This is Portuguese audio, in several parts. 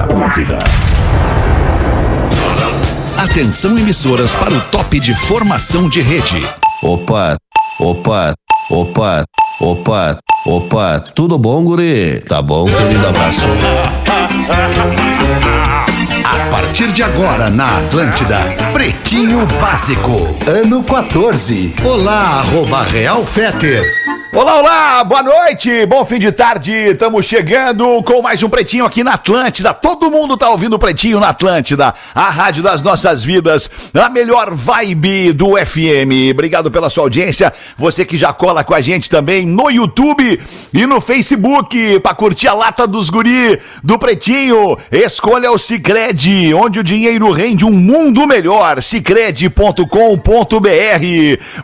Atlântida. Atenção emissoras para o top de formação de rede. Opa, opa, opa, opa, opa, tudo bom, guri? Tá bom, querido abraço. A partir de agora na Atlântida, Pretinho Básico, ano 14. Olá, arroba Real Feter. Olá, olá, boa noite, bom fim de tarde, estamos chegando com mais um Pretinho aqui na Atlântida, todo mundo tá ouvindo Pretinho na Atlântida, a rádio das nossas vidas, a melhor vibe do FM, obrigado pela sua audiência, você que já cola com a gente também no YouTube e no Facebook, pra curtir a lata dos guri do Pretinho, escolha o Cicred, onde o dinheiro rende um mundo melhor, cicred.com.br,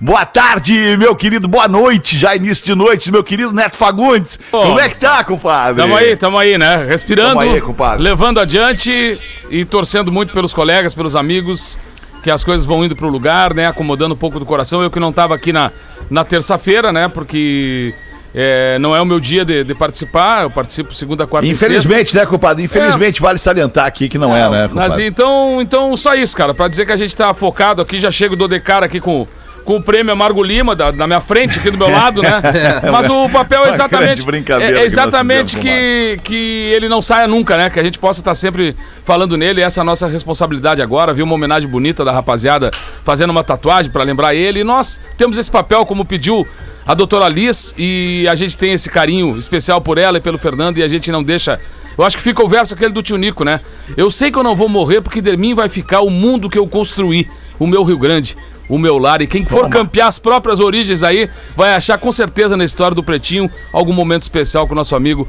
boa tarde, meu querido, boa noite, já de noite, meu querido Neto Fagundes. Pô, Como é que tá, compadre? Tamo aí, tamo aí, né? Respirando, Tamo aí, compadre. levando adiante e torcendo muito pelos colegas, pelos amigos, que as coisas vão indo pro lugar, né? Acomodando um pouco do coração. Eu que não tava aqui na, na terça-feira, né? Porque é, não é o meu dia de, de participar, eu participo segunda, quarta e Infelizmente, né, compadre? Infelizmente, vale salientar aqui que não é, né, sexta. Mas compadre? então, então, só isso, cara. Pra dizer que a gente tá focado aqui, já chego do cara aqui com... Com o prêmio Amargo Lima da, na minha frente, aqui do meu lado, né? Mas o papel é exatamente. é- que exatamente fizemos, que, que ele não saia nunca, né? Que a gente possa estar sempre falando nele. Essa é a nossa responsabilidade agora. Viu uma homenagem bonita da rapaziada fazendo uma tatuagem pra lembrar ele. E nós temos esse papel, como pediu a doutora Liz, e a gente tem esse carinho especial por ela e pelo Fernando, e a gente não deixa. Eu acho que fica o verso aquele do tio Nico, né? Eu sei que eu não vou morrer porque de mim vai ficar o mundo que eu construí, o meu Rio Grande. O meu lar, e quem for campear as próprias origens aí, vai achar com certeza na história do Pretinho algum momento especial com o nosso amigo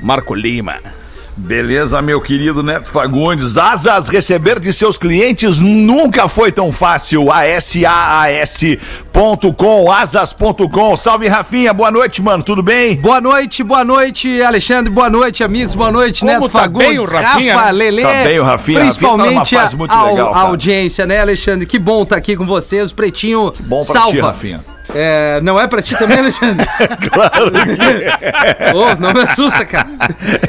Marco Lima. Beleza, meu querido Neto Fagundes. Asas, receber de seus clientes nunca foi tão fácil. ASAAS.com, asas.com. Salve, Rafinha. Boa noite, mano. Tudo bem? Boa noite, boa noite, Alexandre. Boa noite, amigos. Boa noite, Como Neto tá Fagundes, bem o Rafinha, Rafa, né? Lelê. Tá bem o Rafinha. Principalmente Rafinha tá a, legal, a audiência, né, Alexandre? Que bom estar aqui com vocês. O Pretinho Bom pra salva. ti, Rafinha. É, não é pra ti também, Alexandre? Claro que Ô, não me assusta, cara.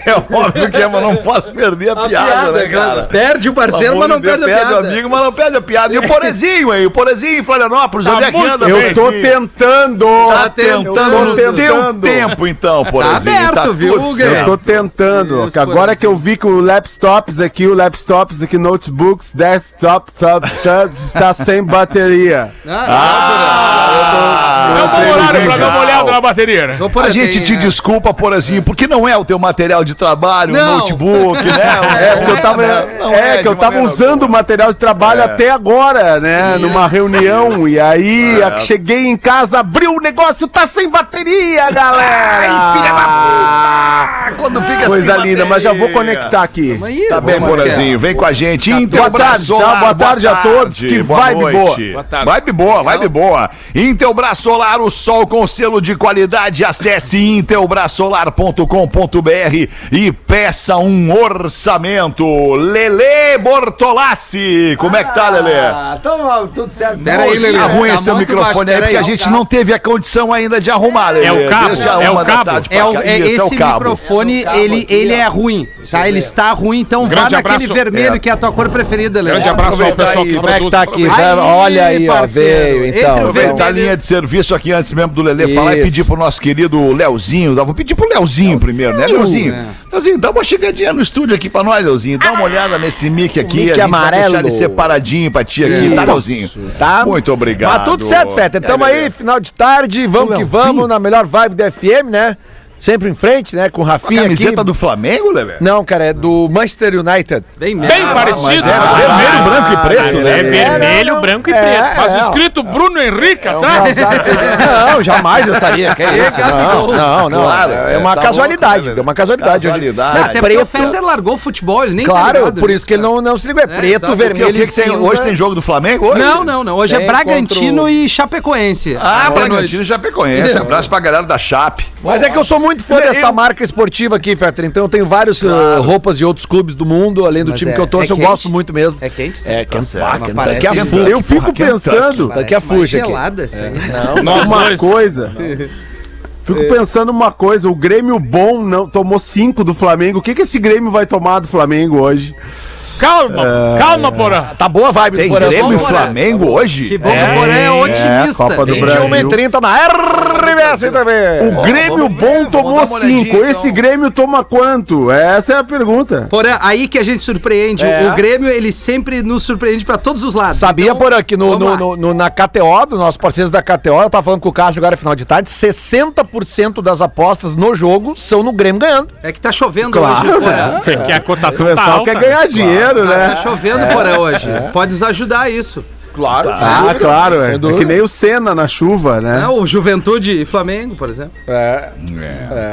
é óbvio que é, mas não posso perder a, piada, né, cara? Perde o parceiro, mas não perde a piada. o amigo, mas não perde a piada. E o Porezinho aí? O Porezinho em Florianópolis, Tá onde é que anda? Eu tô tentando. Tá tentando. tentando Eu tô um tentando. tempo, então, Porezinho. aberto, tá viu, tudo Hugo? certo. Eu tô tentando. Isso, Agora que eu vi que o laptops aqui, o laptops aqui, notebooks, desktop, top, está sem bateria. Ah, É um bom horário pra dar uma olhada na bateria, né? A gente te é, desculpa, Porazinho, porque não é o teu material de trabalho, Não. um notebook, né? É, porque eu tava, não é, de que eu tava usando o material de trabalho É. até agora, né? numa reunião. E aí cheguei em casa, abriu o negócio, tá sem bateria, galera! Ai, filha da puta! Quando fica Coisa sem linda, mas já vou conectar aqui. Tá bem. Porazinho, vem com a gente. Boa Intelbras tarde, tá? Boa tarde a todos. Que boa vibe boa. Boa. Vibe boa, vibe boa. Intelbras Solar, o sol com selo de qualidade. Acesse intelbrasolar.com.br e peça um orçamento. Lele Bortolassi, como é que tá, Lele? Ah, tamo tudo certo. Pera aí, Lelê. Tá ruim Tá esse teu microfone baixo, aí, porque a aí. gente não teve a condição ainda de arrumar, Lele. É o cabo, é o cabo. É, o- cá. é Isso, esse microfone, ele, ele é ruim, tá? Ele está ruim, então vá Grande naquele abraço. vermelho É. que é a tua cor preferida, Léo. Grande abraço ao pessoal aí, que como é que tá aqui? Olha aí, ó, parceiro, veio, entre então. o vamos- Aproveitar a vermelho- linha de serviço aqui antes mesmo do Lelê falar e Isso. pedir pro nosso querido Leozinho. Vou pedir pro Leozinho primeiro, né, Leozinho? É. Leozinho, dá uma chegadinha no estúdio aqui pra nós, Leozinho. Dá uma olhada nesse mic aqui. mic amarelo. vai deixar ele separadinho pra ti aqui, tá, Leozinho? Tá? Muito obrigado. Mas tudo certo, Fetter. Tamo aí, final de tarde, vamos que vamos, na melhor vibe do FM, né? Sempre em frente, né? Com o A Rafinha camiseta aqui. do Flamengo, Lelê? Não, cara, é do Manchester United. Bem, Bem Ah, parecido. É Ah, vermelho, branco e preto, né? É vermelho, branco e É, preto. Mas é, escrito Bruno Henrique É um atrás. casaco- Não, jamais eu estaria. Que é isso? Não, não, não. Claro, é é, uma tá casualidade. louco, né, é uma casualidade. Casualidade. Até porque o Fender largou o futebol, ele nem tá Claro, ligado por isso que ele não, não se ligou. É, É, preto, vermelho e cinza. Hoje tem jogo do Flamengo? Hoje? Não, não, não. Hoje é Bragantino e Chapecoense. Ah. Bragantino já Chapecoense. Abraço pra galera da Chape. Mas é que eu sou muito fã Eu- dessa marca esportiva aqui, Fetter. Então eu tenho várias roupas de outros clubes do mundo, além do Mas time é- que eu torço, é eu quente? gosto muito mesmo. É quente, sim. É, quente. Mas quente. Kentucky, fuga. porra, Eu fico pensando. Daqui a fuja aqui. gelada, assim. Nós Uma dois. coisa. Fico pensando uma coisa, o Grêmio bom não tomou cinco do Flamengo. O que, que esse Grêmio vai tomar do Flamengo hoje? Calma, calma, Porã. Tá boa a vibe Tem do Porã. Grêmio e. Flamengo hoje? Que bom que o Porã é otimista. Copa do 21 Brasil. e 30 na RBS também. O Grêmio bom tomou dar uma olhadinha, cinco. então. Esse Grêmio toma quanto? Essa é a pergunta. Porã, aí que a gente surpreende. É. O Grêmio, ele sempre nos surpreende pra todos os lados. Sabia, Então, Porã, que no, no, no- no- na KTO, dos nossos parceiros da KTO, eu tava falando com o Cássio agora final de tarde, 60% das apostas no jogo são no Grêmio ganhando. É que tá chovendo Claro, hoje, Porã. Porque a O cotação tá pessoal alta. quer ganhar dinheiro, Tá, né? tá chovendo, Porã, hoje. Pode nos ajudar isso. Claro. Ah, claro, é. É que nem o Senna na chuva, né? É, o Juventude e Flamengo, por exemplo. É.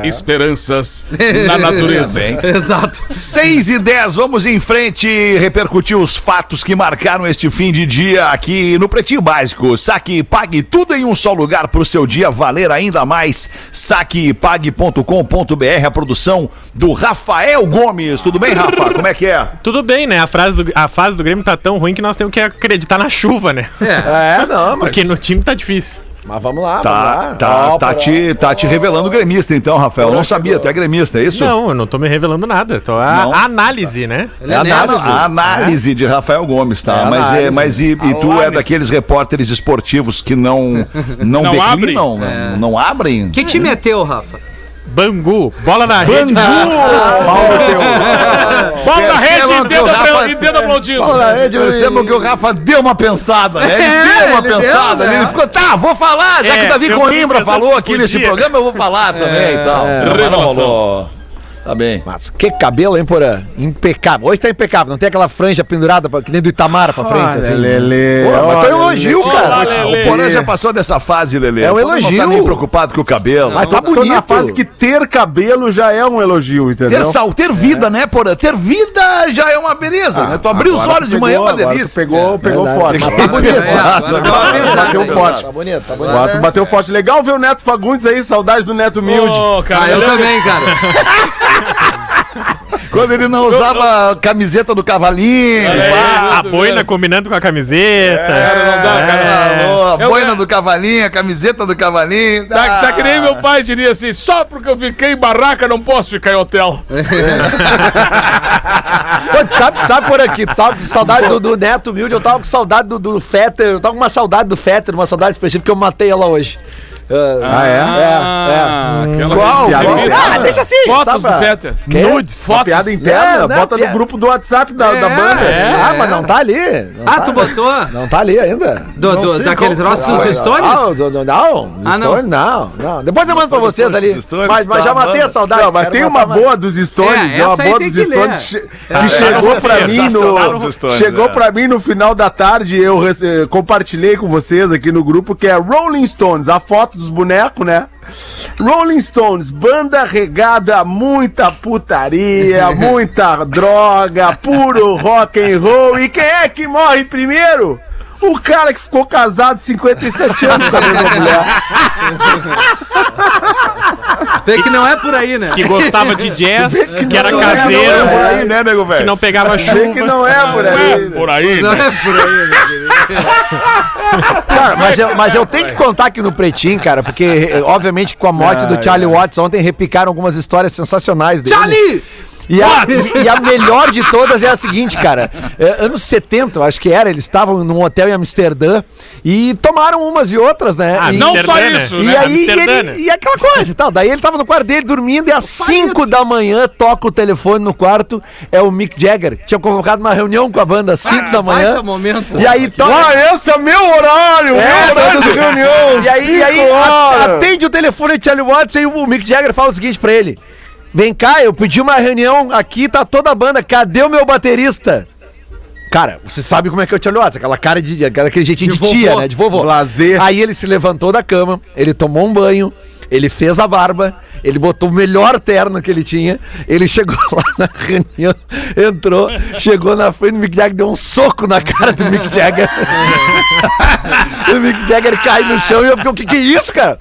Esperanças na natureza. Exato. 6 e 10, vamos em frente repercutir os fatos que marcaram este fim de dia aqui no Pretinho Básico. Saque e pague tudo em um só lugar para o seu dia valer ainda mais. Saquepague.com.br, a produção do Rafael Gomes. Tudo bem, Rafa? Como é que é? Tudo bem, né? A, frase do- a fase do Grêmio tá tão ruim que nós temos que acreditar na chuva, né? É. É, não, mas, Porque no time tá difícil. mas vamos lá, Tá, vamos lá. tá, tá, te, tá te revelando gremista então, Rafael. Eu não sabia, tu é gremista, é isso? Não, eu não tô me revelando nada. Tô a, análise, né? É é a análise, a análise de Rafael Gomes, tá? É mas, é, mas e, e tu é daqueles repórteres esportivos que não, não, Não declinam, não, não abrem? Que time é teu, Rafa? Bangu, bola na rede. Bola na rede e dedo Rafa- e dedo aplaudindo. Percebam que o Rafa deu uma pensada, né? Ele É, deu uma ele deu, pensada, né? ele ficou, tá, vou falar, já É, que o Davi Coimbra falou pensando aqui se nesse programa, eu vou falar também e tal. Mas não Revelação. rolou. Tá bem. Mas que cabelo, hein, Porã? Impecável. Hoje tá impecável, não tem aquela franja pendurada pra- que nem do Itamar pra frente, Olha, assim. Lelê, Pô, mas olha, foi um elogio, Lelê. cara. Olha. O Porã já passou dessa fase, Lelê. É um O Porã Não tá elogio. nem preocupado com o cabelo. Mas tá Tô na bonito. fase que ter cabelo já é um elogio, entendeu? Ter, sal, ter vida, né, Porã? Ter vida já é uma beleza, né? Tu abrir os olhos de manhã é uma pegou, delícia. Pegou, pegou Verdade. forte. Tá bonito. É, agora deu uma pensada Bateu aí. forte. Tá bonito, tá bonito. Bateu forte. Legal ver o Neto Fagundes aí, saudade do Neto Humilde. Ô, cara, Ah, eu também, cara. Quando ele não usava a camiseta do cavalinho. Aí. pá. A boina combinando com a camiseta. Cara, não dá, cara. Alô, a Eu- boina do cavalinho, a camiseta do cavalinho. Tá, tá que nem meu pai diria assim, só porque eu fiquei em barraca não posso ficar em hotel. Pô, sabe, sabe por aqui, tu tava com saudade do, do Neto Humilde, eu tava com saudade do, do Fetter, eu tava com uma saudade do Fetter, uma saudade específica, porque eu matei ela hoje. Ah, é? Ah, aquela Qual? Qual? Ah, deixa assim, Fotos do Fetter. Nudes. Uma piada interna, É, né, bota no grupo do WhatsApp da, da É, banda. é. Ah, mas não tá ali. Não Ah, tá, tu botou? Não tá ali ainda. Do, do, daquele troço dos stories? Não, do- do- não, Ah, não. Stories, não, não. Depois eu mando pra vocês ali. Mas, mas tá, já matei a saudade. Não, mas tem uma boa dos stories, É, uma boa dos É, que chegou é pra mim no chegou é. pra mim no final da tarde, eu compartilhei com vocês aqui no grupo que é Rolling Stones, a foto dos bonecos, né? Rolling Stones, banda regada a muita putaria, muita droga, puro rock and roll. E quem é que morre primeiro? O cara que ficou casado 57 anos com a mesma mulher. Vê que não é por aí, né? Que gostava de jazz, que era não é, caseiro, não Por aí, né, nego que velho? não pegava chuva. que não é por aí. Por aí, Não né? é por aí, meu querido. Cara, mas eu, mas eu tenho que contar aqui no Pretinho, cara, porque, eh, obviamente, com a morte do Charlie Watts, ontem repicaram algumas histórias sensacionais dele. Charlie! E a, e a melhor de todas é a seguinte, cara. É, anos 70, eu acho que era, eles estavam num hotel em Amsterdã e tomaram umas e outras, né? Ah, e, Não só né? isso, e né? aí, Amsterdã, ele- né? e aquela coisa e tal. Daí ele tava no quarto dele dormindo e às 5 da manhã toca o telefone no quarto. É o Mick Jagger. Tinha convocado uma reunião com a banda às 5 da manhã. Momento. E aí toca. Ah, esse é meu horário! É, meu horário de reunião! E aí, e aí atende o telefone de Charlie Watts e o Mick Jagger fala o seguinte pra ele: Vem cá, eu pedi uma reunião aqui, tá toda a banda, cadê o meu baterista? Cara, você sabe como é que é o Charlie Watts, aquela cara de. aquele jeitinho de, De tia, vovô. né? De vovô. Blazer. Aí ele se levantou da cama, ele tomou um banho, ele fez a barba, ele botou o melhor terno que ele tinha, ele chegou lá na reunião, entrou, chegou na frente do Mick Jagger, deu um soco na cara do Mick Jagger. o Mick Jagger cai no chão e eu fiquei, o que que é isso, cara?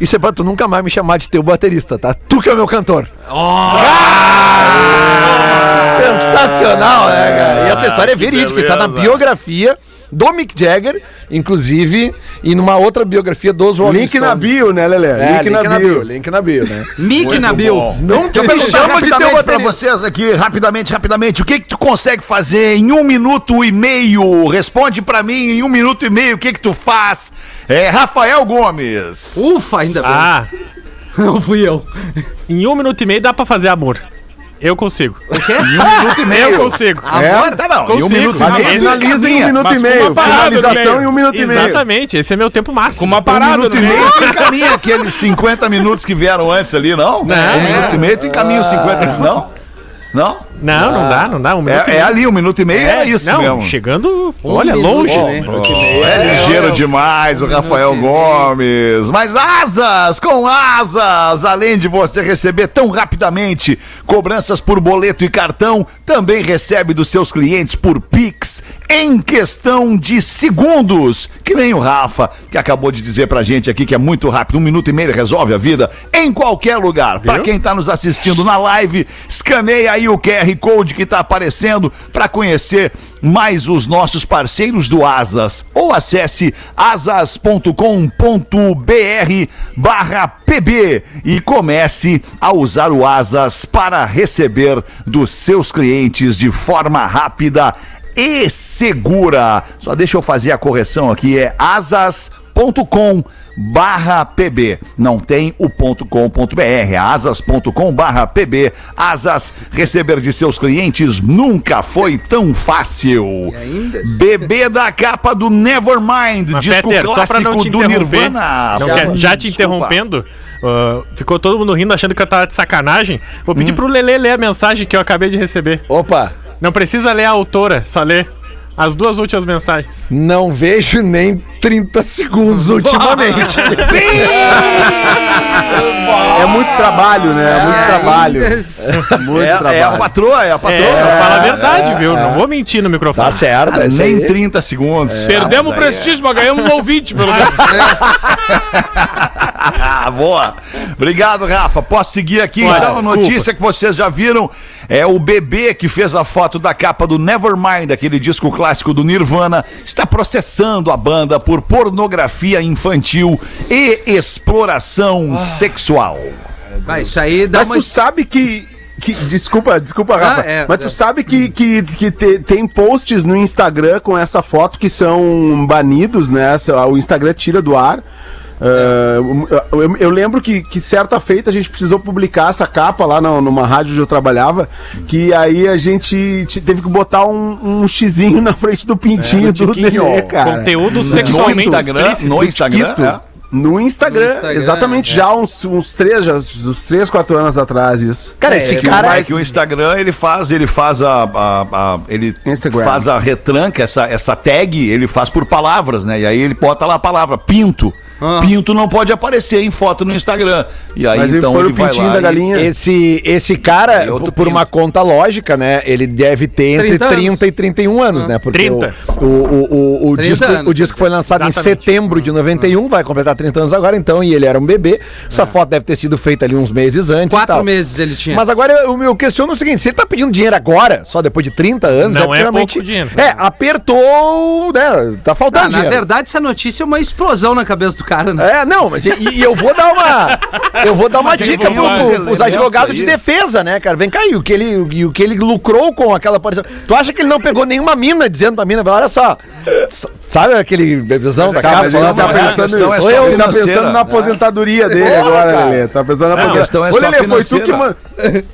Isso é pra tu nunca mais me chamar de teu baterista, tá? Tu que é o meu cantor. Sensacional, né, cara? E essa história é que verídica, está na biografia do Mick Jagger, inclusive, e numa outra biografia dos Rolling Link na Stones. bio, né, Lelê? É, link, na, bio. link na bio, né? Mick na Bill. Não te chama de teu rapidamente pra baterista. vocês aqui, rapidamente, rapidamente. O que que tu consegue fazer em um minuto e meio? Responde pra mim em um minuto e meio. O que que tu faz? É, Rafael Gomes. Ufa, ainda bem. Ah, Não fui eu. em um minuto e meio dá pra fazer amor. Eu consigo. O quê? Em um minuto e meio. Eu consigo. Amor? Tá, não. Em um Consigo. minuto e meio. Finaliza em um minuto e com meio. uma parada no Finalização em um minuto e meio. Exatamente, esse é meu tempo máximo. Com uma Um parada minuto no e meio. meio tu encaminha aqueles 50 minutos que vieram antes ali, não? Não. Um minuto e meio tu encaminha os 50 minutos, não? Não? Não, não dá, não dá. Um minuto e É, é ali, um minuto e meio é, isso não, mesmo. chegando, olha, minuto longe. e meio. É ligeiro demais o Rafael Gomes. Mas asas, com asas, além de você receber tão rapidamente cobranças por boleto e cartão, também recebe dos seus clientes por Pix em questão de segundos. Que nem o Rafa, que acabou de dizer pra gente aqui que é muito rápido. Um minuto e meio resolve a vida em qualquer lugar. Pra quem tá nos assistindo na live, escaneia aí o QR Code que tá aparecendo pra conhecer mais os nossos parceiros do Asas. Ou acesse asas.com.br barra pb e comece a usar o Asas para receber dos seus clientes de forma rápida e segura. Só deixa eu fazer a correção aqui, é asas.com barra pb não tem o ponto com ponto br é asas.com barra pb asas receber de seus clientes nunca foi tão fácil bebê da capa do Nevermind Mas, disco Peter, clássico do Nirvana não quer- já te Desculpa. interrompendo, ah, ficou todo mundo rindo achando que eu tava de sacanagem. Vou Hum. pedir pro Lelê ler a mensagem que eu acabei de receber. Opa, Não precisa ler a autora, só ler as duas últimas mensagens. não vejo nem 30 segundos ultimamente. É muito trabalho, né? É muito trabalho. Muito é, é a trabalho. patroa é a patroa É, fala a verdade, viu? Não vou mentir no microfone. tá certo, é isso nem aí. 30 segundos Perdemos o Ah, é- prestígio, mas ganhamos um ouvinte, pelo menos. Ah, boa. Obrigado, Rafa. Posso seguir aqui? Pode, então, a desculpa. notícia que vocês já viram é o bebê que fez a foto da capa do Nevermind, aquele disco clássico do Nirvana, está processando a banda por pornografia infantil e exploração sexual. Vai, isso aí dá Mas uma. tu sabe que. que- desculpa, desculpa, Rafa. é, mas tu é. sabe que, que, que te- tem posts no Instagram com essa foto que são banidos, né? O Instagram tira do ar. Ah, eu, eu lembro que, que certa feita a gente precisou publicar essa capa lá no- numa rádio onde eu trabalhava, que aí a gente te- teve que botar um, um xizinho na frente do pintinho do tiquinho. Lelê, cara. Conteúdo No sexualmente Instagram, explícito. no Instagram, é. No Instagram, No Instagram, exatamente, é. já uns, uns três, já, uns três, quatro anos atrás, isso. Cara, esse Que cara. o, Mike, o Instagram, ele faz, ele faz a, a- a- ele Instagram. faz a retranca, essa, essa tag, ele faz por palavras, né? E aí ele bota lá a palavra pinto. Pinto não pode aparecer em foto no Instagram. E aí Mas então ele foi o vai pintinho lá da galinha. Esse, esse cara, por pinto. uma conta lógica, né? Ele deve ter entre 30 anos. 30 e 31 anos, né? Porque 30. O, o, o, o, o 30 disco, anos. o disco foi lançado em Exatamente. setembro de 91, vai completar 30 anos agora, então, e ele era um bebê. Essa foto deve ter sido feita ali uns meses antes. e Quatro tal. meses ele tinha. Mas agora eu, eu questiono o seguinte: se ele tá pedindo dinheiro agora, só depois de 30 anos, Não é realmente- pouco dinheiro. É, apertou, né? Tá Ah, faltando na dinheiro. verdade, essa notícia é uma explosão na cabeça do cara, né? É, não, mas e, e eu vou dar uma. Eu vou dar uma Mas dica pro, uns pro, pros advogados de defesa, né, cara? Vem cá, e o que ele, e o que ele lucrou com aquela aparição. Tu acha que ele não pegou nenhuma mina dizendo pra mina, olha só. Sabe aquele bebezão da Tá, capa? mas ele tá né? pensando, é sou só eu, tá pensando na né? aposentadoria dele Porra, agora, cara. Lelê. Tá pensando na Não, a questão é Ô, só Lelê, foi tu, que man-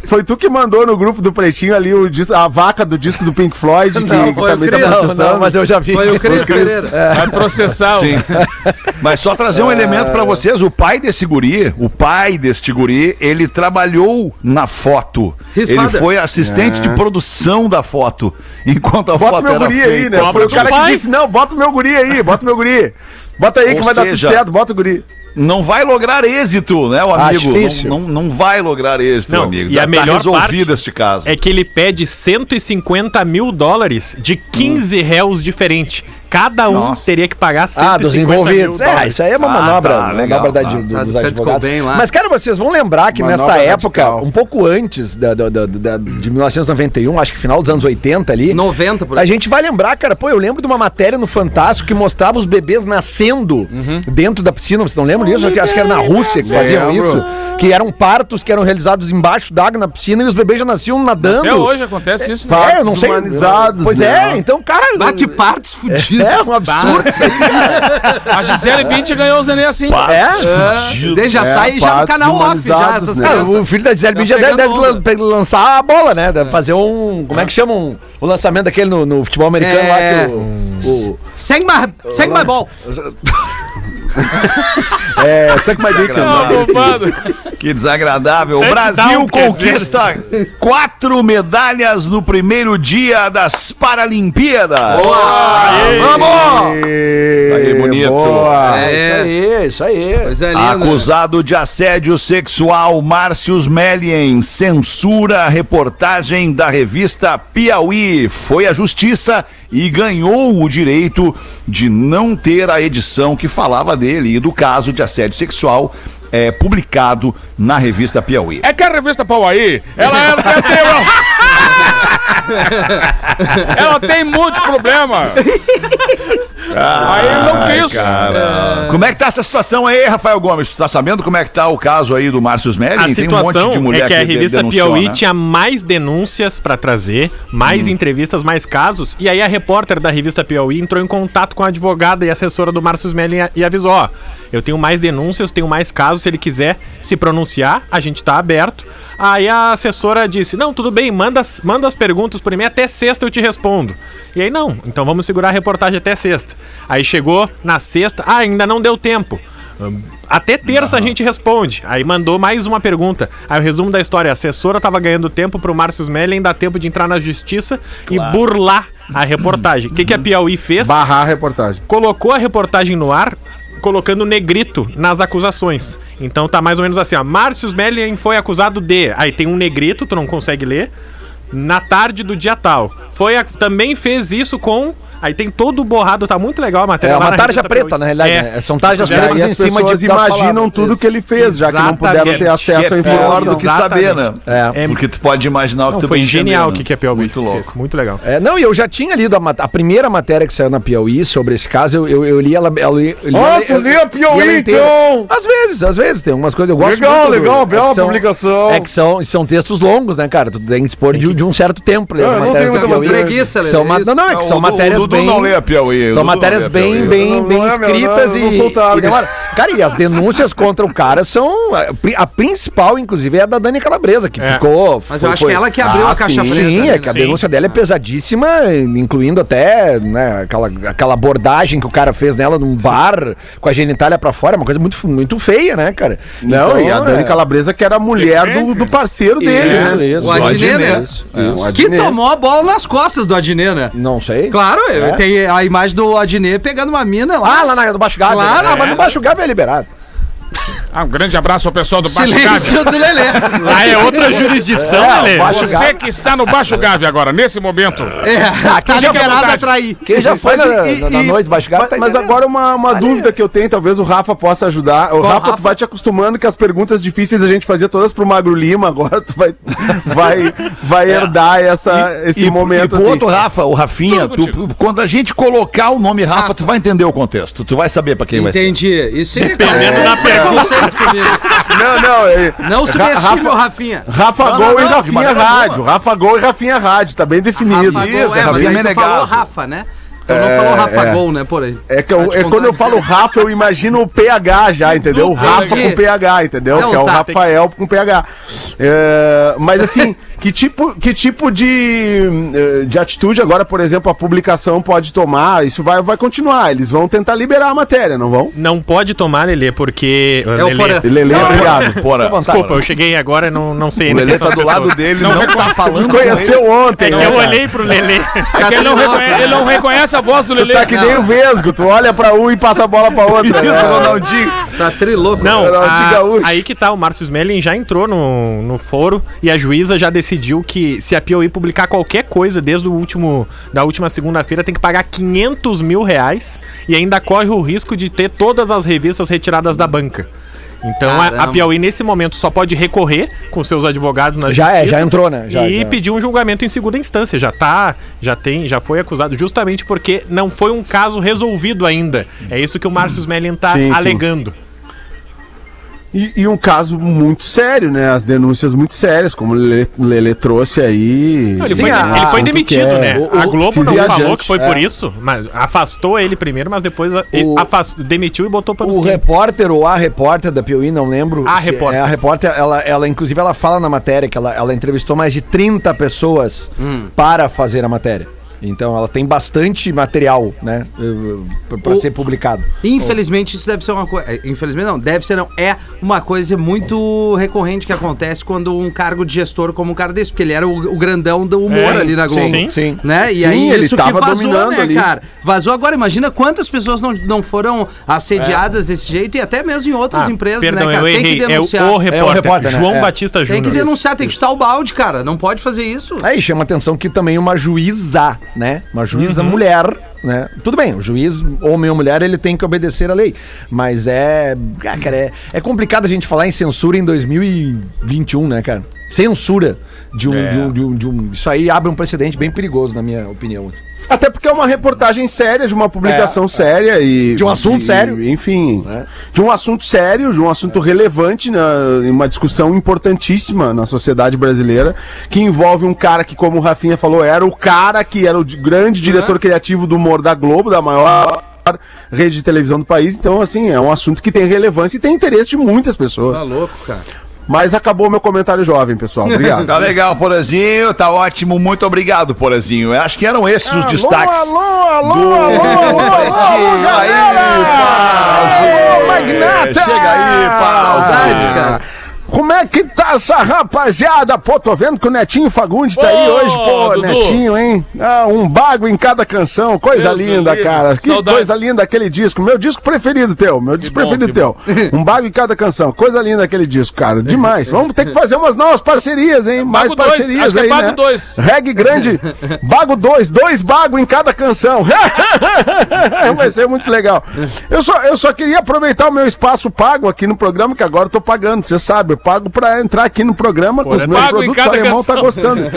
foi tu que mandou no grupo do Pretinho ali o dis- a vaca do disco do Pink Floyd, que, Não, que também tá Cris. Não, processando. não, mas eu já vi. Foi o Cris Pereira. Vai processar. Sim. Mas só trazer um elemento pra vocês, o pai desse guri, o pai deste guri, ele trabalhou na foto. His ele father. foi assistente de produção da foto, enquanto a Bota foto meu era guri aí, feita. né? Foi o cara que disse, não, bota o meu guri aí, bota o meu guri. Bota aí Ou que vai dar tudo seja, certo, bota o guri. Não vai lograr êxito, né, o Ah, amigo? difícil. Não, não, não vai lograr êxito, Não, amigo. e Já a tá melhor resolvido parte este caso. É que ele pede 150 mil dólares de 15 réus diferentes. Cada um Nossa. teria que pagar Ah, dos 150 mil envolvidos. É, isso aí é uma Ah, manobra, tá, legal, manobra da- tá. do- Tá, dos ficou advogados. bem lá. Mas, cara, vocês vão lembrar que Manobra nesta época, radical. um pouco antes da, da- da- da- de 1991, acho que final dos anos 80 ali, 90 por a aí. gente vai lembrar, cara, pô, eu lembro de uma matéria no Fantástico que mostrava os bebês nascendo dentro da piscina, vocês não lembram disso? Acho que- Acho que era na Rússia que faziam Lembro. isso. Que eram partos que eram realizados embaixo d'água na piscina e os bebês já nasciam nadando. Até hoje acontece isso, né? É, eu não sei. Pois né? é, então, cara. Ah, que partes fudidas. É um absurdo isso aí. A Gisele Bündchen ganhou os neném assim. É? Daí já É, sai já no canal off, já essas né? O filho da Gisele Tá Bündchen deve, deve lançar a bola, né? Deve fazer um. Como é que chama um, o lançamento daquele no, no futebol americano É. lá que o. o- Segue my, segue my ball. É, suck my dick. Não. Que desagradável. O Touchdown, Brasil conquista quatro medalhas no primeiro dia das Paralimpíadas. Vamos! Aí, bonito. Boa. É. Isso aí, isso aí. Linda. Acusado de assédio sexual, Márcios Mellien censura a reportagem da revista Piauí. Foi à justiça e ganhou o direito de não ter a edição que falava dele e do caso de assédio sexual é, publicado na revista Piauí. É que a revista Pauaí, ela, ela, ela tem. ela tem muitos problemas. Aí ele não quis. Como é que tá essa situação aí, Rafael Gomes? Tu tá sabendo como é que tá o caso aí do Márcios Mellien? A Tem um monte de mulher é que a revista denunciou, Piauí né? tinha mais denúncias pra trazer, mais Hum. entrevistas, mais casos, e aí a repórter da revista Piauí entrou em contato com a advogada e assessora do Márcio Smelling e avisou, ó, eu tenho mais denúncias, tenho mais casos, se ele quiser se pronunciar, a gente tá aberto. Aí a assessora disse, não, tudo bem, manda, as- manda as perguntas por e-mail, até sexta eu te respondo. E aí, não, então vamos segurar a reportagem até sexta. Aí chegou na sexta, ah, ainda não deu tempo. Hum, Até terça a gente responde. Aí mandou mais uma pergunta. Aí o resumo da história: a assessora tava ganhando tempo pro Márcio Smelling dar tempo de entrar na justiça e burlar a reportagem. O que, que a Piauí fez? Barrar a reportagem. Colocou a reportagem no ar, colocando negrito nas acusações. Então tá mais ou menos assim: ó, Márcio Smelling foi acusado de. Aí tem um negrito, tu não consegue ler. Na tarde do dia tal. Foi a- também fez isso com. Aí tem todo o borrado, tá muito legal a matéria. É uma tarja preta, na realidade. É. né? São tarjas pretas em cima de imaginam palavras. tudo que ele fez, já que não puderam ter Exatamente. acesso à É pior informação. do que saber, né? É. Porque tu pode imaginar o que Não, tu foi genial o né? que, que a Piauí Muito louco. fez. Muito legal. É, não, e eu já tinha lido a, a primeira matéria que saiu na Piauí sobre esse caso, eu, eu, eu li ela. Eu li, eu li Ó, ela- tu lê a Piauí, li ela então? Às vezes, às vezes, tem algumas coisas. Eu gosto Legal, muito legal, bela que são- publicação. É que são, são textos longos, né, cara? Tu tem que dispor de, de um certo tempo. não muita preguiça, isso. Não, não, é que são matérias bem. não lê a Piauí. São matérias bem, bem, bem é, meu, escritas não, eu não e. Cara, e as denúncias contra o cara são. A, pri- a principal, inclusive, é a da Dani Calabresa, que É. sim Mas eu acho que ela que abriu Ah, a caixa sim, preta. Sim, ali, é né? que a Sim. denúncia dela é pesadíssima, incluindo até né, aquela, aquela abordagem que o cara fez nela num bar com a genitália pra fora, é uma coisa muito, muito feia, né, cara? Não, Então, e a Dani é- Calabresa que era a mulher do, do parceiro dele, Isso, né? isso. O Adnet. né? Isso, É, isso. o Que tomou a bola nas costas do Adnet, né? Não sei. Claro, É? tem a imagem do Adnet pegando uma mina lá. Ah, lá na, no Baixo Gávea. Claro, Ah, mas é. no Baixo Gávea é liberado. Ah, um grande abraço ao pessoal do Baixo Silêncio Gávea. do Lelê. Lá é outra jurisdição, É, Lelê. Você que está no Baixo Gávea agora, nesse momento. É, tá já liberado vontade. a trair. Quem já foi Mas na, e- na- na e- noite Baixo Gávea Mas, tá mas agora uma, uma dúvida que eu tenho, talvez o Rafa possa ajudar. O Rafa, Rafa? tu vai te acostumando que as perguntas difíceis a gente fazia todas pro Magro Lima, agora tu vai, vai, vai herdar essa, esse e, momento e pro assim. outro Rafa, o Rafinha, Tudo tu- quando a gente colocar o nome Rafa, tu vai entender o contexto. Tu vai saber pra quem vai ser. Entendi. Isso é Dependendo da pergunta. Preconceito comigo. Não, não, é, Não subestime o Rafinha. Rafa Não, Gol não, e não, de Rafinha Rafinha nenhuma. Rafa Gol e Rafinha Rádio, tá bem definido. Rafa Gol, Isso, é, mas Rafinha aí tu Menegaso. falou Rafa, né? Tu não falou Rafa é. Gol, né, por aí. É que eu- é quando eu falo Rafa, eu imagino o PH já, entendeu? O Rafa com PH, entendeu? Não, que é o tá. Rafael com PH. É, mas assim, que tipo, que tipo de, eh, de atitude agora, por exemplo, a publicação pode tomar? Isso vai, vai continuar. Eles vão tentar liberar a matéria, não vão? Não pode tomar, Lelê, porque... É o Porã. Lele, obrigado. Desculpa, eu cheguei agora e não, não sei O ainda Lelê quem são tá do lado dele, não, tá falando. Conheceu ontem, É que né, eu cara? olhei pro Lelê. É que ele não, reconhece, ele não reconhece a voz do Lelê. Tá que nem o Vesgo, tu olha pra um e passa a bola pra outra. Isso, né? Ronaldinho. Tá trilouco. Não, o a- Gaúcho. aí que tá, o Márcio Smelling já entrou no, no foro e a juíza já decidiu decidiu que se a Piauí publicar qualquer coisa desde o último da última segunda-feira tem que pagar 500 mil reais e ainda corre o risco de ter todas as revistas retiradas da banca. Então a, a Caramba. Piauí nesse momento só pode recorrer com seus advogados na Já é, justiça já entrou, né? Já, e já. pedir um julgamento em segunda instância. Já tá, já tem, já foi acusado justamente porque não foi um caso resolvido ainda. É isso que o Márcio Smelling tá Sim, sim. E, e um caso muito sério, né? As denúncias muito sérias, como o Lele, Lele trouxe aí. Não, ele, Sim, foi, ah, ele foi demitido, é- né? o- a o- Globo se não falou adiante. que foi É. por isso, mas afastou ele primeiro, mas depois a- O- afas- demitiu e botou para O repórter ou a repórter da Piauí, não lembro. A se- repórter. É a repórter, ela, ela inclusive ela fala na matéria que ela, ela entrevistou mais de 30 pessoas para fazer a matéria. Então ela tem bastante material, né? Para O- ser publicado. Infelizmente, isso deve ser uma coisa. Infelizmente, não, deve ser, não. É uma coisa muito recorrente que acontece quando um cargo de gestor como um cara desse, porque ele era o, o grandão do humor É, ali na Globo. sim, sim. Né? E Sim, aí ele isso que tava vazou, dominando né, ali. cara? Vazou agora. Imagina quantas pessoas não, não foram assediadas desse jeito e até mesmo em outras Ah, empresas, perdão, né, cara? eu Tem que errei. É o, denunciar. o repórter, É o repórter, né? João É. Batista Tem Júnior. que denunciar, tem que chutar o balde, cara. Não pode fazer isso. Aí chama atenção que também uma juíza, né? Uma juíza Uhum. mulher, né? Tudo bem, o juiz, homem ou mulher, ele tem que obedecer à lei. Mas é. ah, cara, é, é complicado a gente falar em censura em 2021, né, cara? Censura de um, É. de um, de um- de um- Isso aí abre um precedente bem perigoso, na minha opinião. Até porque é uma reportagem séria, de uma publicação séria e. De um assunto e- sério. Enfim. É. De um assunto sério, de um assunto relevante, na, em uma discussão importantíssima na sociedade brasileira, que envolve um cara que, como o Rafinha falou, era o cara que era o grande diretor criativo do humor da Globo, da maior rede de televisão do país. Então, assim, é um assunto que tem relevância e tem interesse de muitas pessoas. Tá louco, cara. Mas acabou meu comentário jovem, pessoal. Obrigado. Tá legal, Porazinho, tá ótimo. Muito obrigado, Porazinho. Eu acho que eram esses os destaques. Alô, alô, do alô, alô, alô, galera! Aí, Magnata! Chega aí, Pause. Saudade, cara. Como é que tá essa rapaziada? Pô, tô vendo que o Netinho Fagundes tá aí hoje, pô, Dudu. Netinho, hein? Ah, um bago em cada canção, coisa Deus linda, livre. cara. Que Saudade. coisa linda aquele disco, meu disco preferido teu, meu disco bom, preferido que teu. Um bago em cada canção, coisa linda aquele disco, cara. Demais. Vamos ter que fazer umas novas parcerias, hein? Mais Bago dois, parcerias acho que é aí, Bago né? dois. Reggae grande, Bago 2, dois bago em cada canção. Vai ser muito legal. Eu só, eu só queria aproveitar o meu espaço pago aqui no programa, que agora eu tô pagando, você sabe. Pago pra entrar aqui no programa com os é meus pago em produtos. O alemão tá canção. gostando.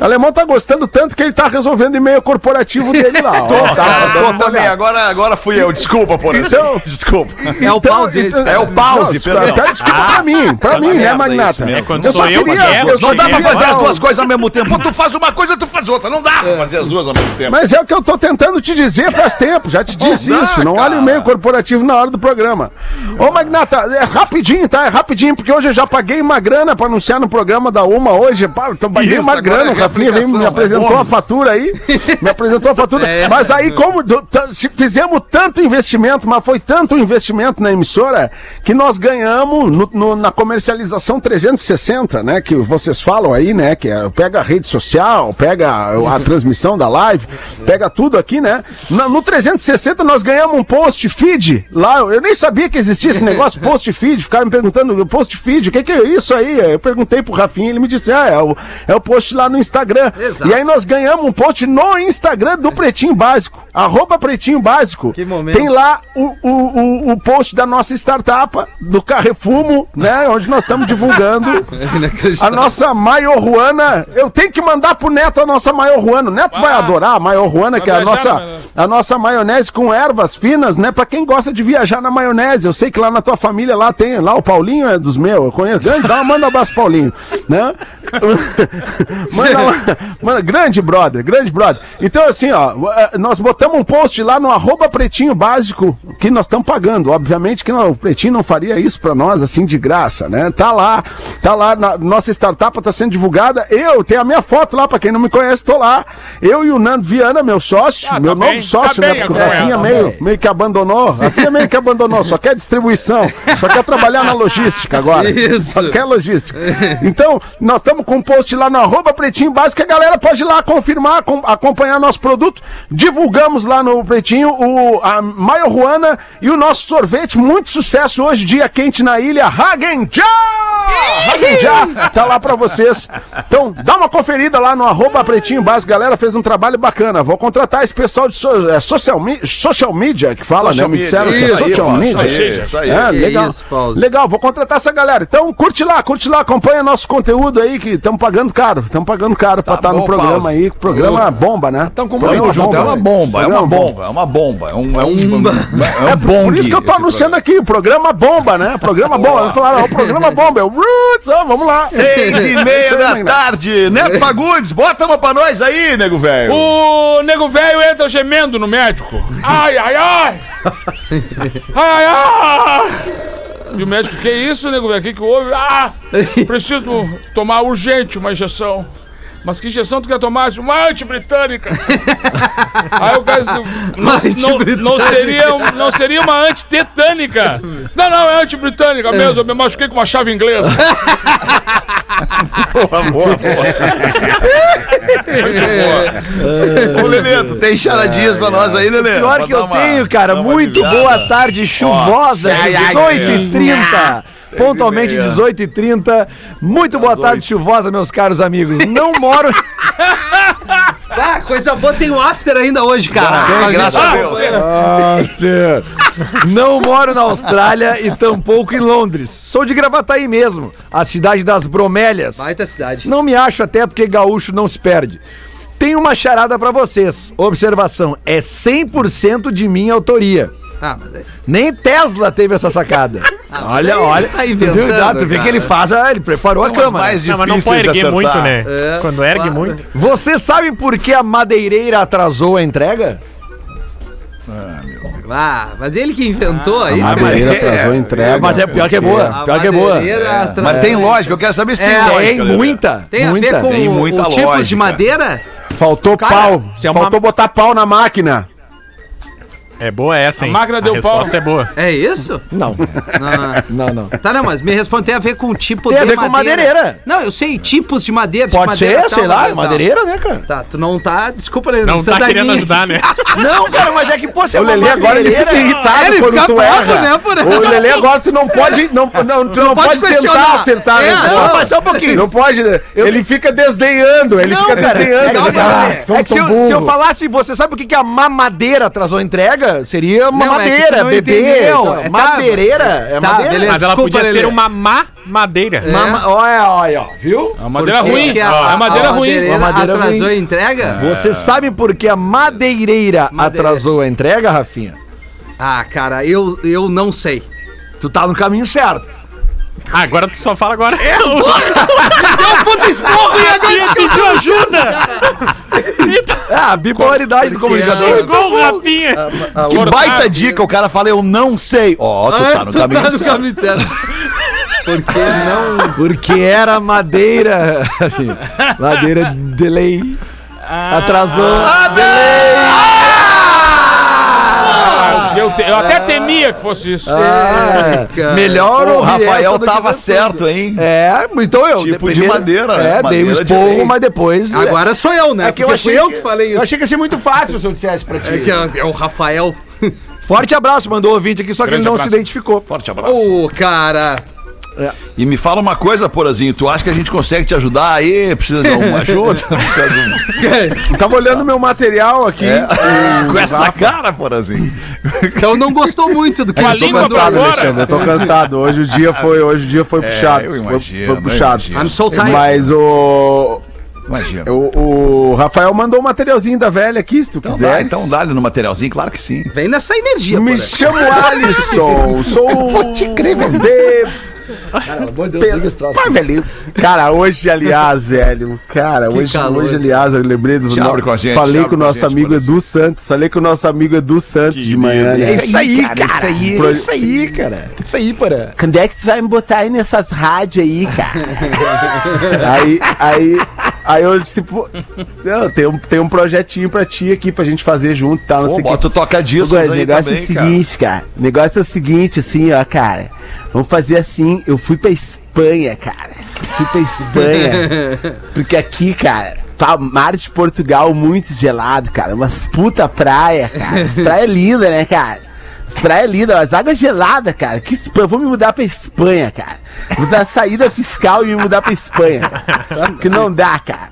O alemão tá gostando tanto que ele tá resolvendo e-mail corporativo dele lá. ó. Tô, Tá, dando tô também. Agora, agora fui eu. Desculpa, Porazinho. Então- Desculpa. É o pause cara. É o pause, Não, desculpa, perdão. até desculpa pra mim, pra mim, né, merda Magnata? É quando Eu sou só eu, queria- Guerra, eu Não dá pra fazer as duas coisas ao mesmo tempo. Quando tu faz uma coisa, tu faz outra. Não dá pra fazer as duas ao mesmo tempo. Mas é o que eu tô tentando te dizer faz tempo, já te disse isso. Não olha o e-mail corporativo na hora do programa. Ô, Magnata, é rapidinho, tá? É rapidinho, porque hoje eu já paguei uma grana pra anunciar no programa da Uma hoje. Pá, eu paguei Isso, uma grana, é o Rafinha veio, me reaplicação, apresentou é a fatura aí. Me apresentou a fatura. É. Mas aí, como fizemos tanto investimento, mas foi tanto investimento na emissora, que nós ganhamos no- no- na comercialização 360, né? Que vocês falam aí, né? Que é, pega a rede social, pega a, a transmissão da live, pega tudo aqui, né? Na- no 360 nós ganhamos um post feed lá. Eu nem sabia que existia esse negócio, post feed. Ficaram me perguntando, post feed, o que, que é isso aí? Eu perguntei pro Rafinha, ele me disse, ah, é o, é o post lá no Instagram. Exato. E aí nós ganhamos um post no Instagram do Pretinho Básico. Arroba Pretinho Básico. Que momento. Tem lá o, o, o, o post da nossa startup, do Carrefumo, né? Onde nós estamos divulgando a nossa Maiorruana. Eu tenho que mandar pro Neto a nossa Maiorruana. O Neto vai Ah. adorar a Maiorruana, que é a nossa, na maionese. a nossa maionese com ervas finas, né? Pra quem gosta de viajar na maionese. Eu sei que lá na tua família lá tem, lá o Paulinho é dos meus, eu conheço. Grande, dá manda um abraço Paulinho, né? manda lá, manda, grande brother, grande brother. Então assim, ó, eh, nós botamos um post lá no arroba pretinho básico, que nós estamos pagando. Obviamente que não, o pretinho não faria isso pra nós assim de graça, né? Tá lá, tá lá, na, nossa startup tá sendo divulgada. Eu, tem a minha foto lá, pra quem não me conhece, tô lá. Eu e o Nando Viana, meu sócio, Ah, tá meu bem, novo sócio, tá né? Porque o Rafinha tá meio, meio que abandonou. Rafinha meio que abandonou, só quer distribuição, só quer trabalhar na logística agora. Isso. Só quer logística. Então, nós estamos com um post lá no arroba pretinho básico, que a galera pode ir lá confirmar, com- acompanhar nosso produto. Divulgamos lá no Pretinho o, a Maio Juana e o nosso sorvete. Muito sucesso hoje, dia quente na ilha. Hagen Hagen tá lá pra vocês. Então, dá uma conferida lá no arroba Pretinho Básico. Galera fez um trabalho bacana. Vou contratar esse pessoal de so- é, social, mi- social media que fala, Social né? Me disseram que é media. Isso aí, social media. isso aí, isso aí. É, legal. isso, legal, vou contratar essa galera. Então, curte lá, curte lá, acompanha nosso conteúdo aí, que estamos pagando caro. Estamos pagando caro pra Tá estar no bom, programa Paulo. aí. Programa bomba, né? Tão com Programa junto, é uma velho. bomba, é uma Programa bomba, é uma bomba. É um, é um, é um É bong por isso que eu tô anunciando aqui, o programa bomba, né? Programa bomba. Eles falaram, o programa bomba, é o Roots, ó, vamos lá. Seis e meia da tarde. Neto Fagundes, bota uma pra nós aí, nego velho. O nego velho entra gemendo no médico. Ai, ai, ai! Ai, ai, ai! E o médico, que isso, nego velho? O que, que houve? Ah! Preciso tomar urgente uma injeção. Mas que injeção tu quer tomar? Uma antibritânica. Aí o cara disse, não, não, não seria, não seria uma antitetânica. Não, não, é antibritânica mesmo. Eu me machuquei com uma chave inglesa. Ô, Lelê, tu tem charadinhas pra nós aí, Lelê? Pior que eu uma- tenho, cara. uma Muito boa tarde, chuvosa, ai, ai, 18h30. Pontualmente meia. 18h30. Muito boa tarde, chuvosa, meus caros amigos. Não moro. Ah, coisa boa, tem o after ainda hoje, cara. Tem, graças a Deus. Nossa. Não moro na Austrália e tampouco em Londres. Sou de Gravataí mesmo, a cidade das bromélias. Baita cidade. Não me acho até porque gaúcho não se perde. Tem uma charada pra vocês. Observação, é 100% de minha autoria. Ah, mas é- Nem Tesla teve essa sacada. olha, ele olha. tá tu viu, inventando, tu vê cara. que ele faz, ah, ele preparou São a cama. mais né? Não, mas não pode de erguer muito, né? É, Quando ergue claro. muito. Você sabe por que a madeireira atrasou a entrega? Ah, mas ele que inventou aí. A cara. madeireira é, atrasou a entrega. Mas é pior que é boa. A Pior que é boa. atra- Mas tem lógica, eu quero saber se tem É, lógica. Tem muita. Tem a muita. ver com tem o, muita o tipos lógica. de madeira? Faltou pau. se é uma- Faltou botar pau na máquina. É boa essa, hein? A máquina deu pau. resposta é boa. É isso? Não, Não, não, não. Tá, não, mas me responde, tem a ver com o tipo Tem a de ver com madeireira. Não, eu sei, tipos de madeira. de Pode madeira ser, tal, sei lá, madeira tal. madeireira, né, cara? Tá, tu não tá. Desculpa, Lelê, Não precisa tá querendo ajudar, né? Não, cara, mas é que, pô, você é O uma Lelê agora ele fica irritado Ele quando fica tu erra. né, por- O Lelê agora tu não pode, não, não, tu não, pode pode, tentar acertar É, a resposta. não. Mas só um pouquinho. Não pode, né? Ele fica desdenhando, ele Não, fica desdenhando. é que, é "Ah, é se, tão eu, se eu burro." falasse, você sabe por que, que a mamadeira atrasou a Seria uma Não, é madeira, não bebê. entendeu. então, É, tá. madeireira, é Tá, madeira. beleza. Mas ela Desculpa, podia Lelê. ser uma má madeira. É. Mama- olha, olha, ó, viu? É uma madeira Por que ruim. que É uma madeira ruim. madeireira Uma madeira atrasou ruim. a entrega? Você sabe por que a madeireira Madeira. atrasou a entrega, Rafinha? Ah, cara, eu, eu não sei. Tu tá no caminho certo. Ah, agora tu só fala agora. Deu um puta esporro e agora Ele pediu ajuda! Ah, a bipolaridade do comunicador. Igual o Rafinha. Ah, Que o- baita dica, o cara fala, eu não sei. Ó, tu tá no tu caminho tá no certo. caminho certo. Porque não. Porque era madeira. madeira delay. Atrasou. Ah, eu, te- eu até temia que fosse isso. Ah, cara. melhor Pô, o Rafael que tava certo, hein? É, então eu. Tipo de madeira, É, dei um esporro, mas depois. Agora sou eu, né? é que eu achei fui eu que falei Eu isso. achei que ia ser muito fácil se eu dissesse pra ti. É que é, é o Rafael. Forte abraço, mandou o ouvinte aqui, só que Grande ele não abraço. se identificou. Forte abraço. Ô, cara. E me fala uma coisa, Porazinho, tu acha que a gente consegue te ajudar aí? Precisa de alguma ajuda? Precisa de um... Eu Tava olhando meu material aqui. Com essa cara, Porazinho. Então não gostou muito do que língua pra mandou. fora. Alexandre, eu tô cansado. Hoje o dia foi, hoje o dia foi puxado. eu Foi- imagino, foi, eu puxado. I'm so tired. Mas o, Imagina. o, o Rafael mandou um materialzinho da velha aqui, se tu Então quiser. dá, então dá-lhe no materialzinho, claro que sim. Vem nessa energia, Me chamo Alisson, sou te crer, velho. Pelo amor de Deus, liga esse troço. Pai, velho. Cara, hoje, aliás, velho. Cara, hoje, calor. hoje, aliás, eu lembrei do. Abre com a gente, falei com o nosso gente, amigo Edu Santos. Falei com o nosso amigo Edu Santos de manhã, né? É isso aí, cara. Isso aí. É isso aí, cara. Isso aí, para. Quando é que tu vai me botar aí nessas rádios aí, cara? aí, aí, aí eu disse, pô, não, tem, um, tem um projetinho pra ti aqui pra gente fazer junto e tal, não Pô, sei o que. bota o toca-discos Agora, aí negócio também, é o cara. seguinte, cara. O negócio é o seguinte, assim, ó, cara. Vamos fazer assim, eu fui pra Espanha, cara. Fui pra Espanha. porque aqui, cara, Pá, mar de Portugal muito gelado, cara. Umas puta praia, cara. Praia linda, né, cara? Praia linda, mas água gelada, cara. Que Espanha. Vou me mudar pra Espanha, cara. Vou dar saída fiscal e me mudar pra Espanha, cara. Que não dá, cara.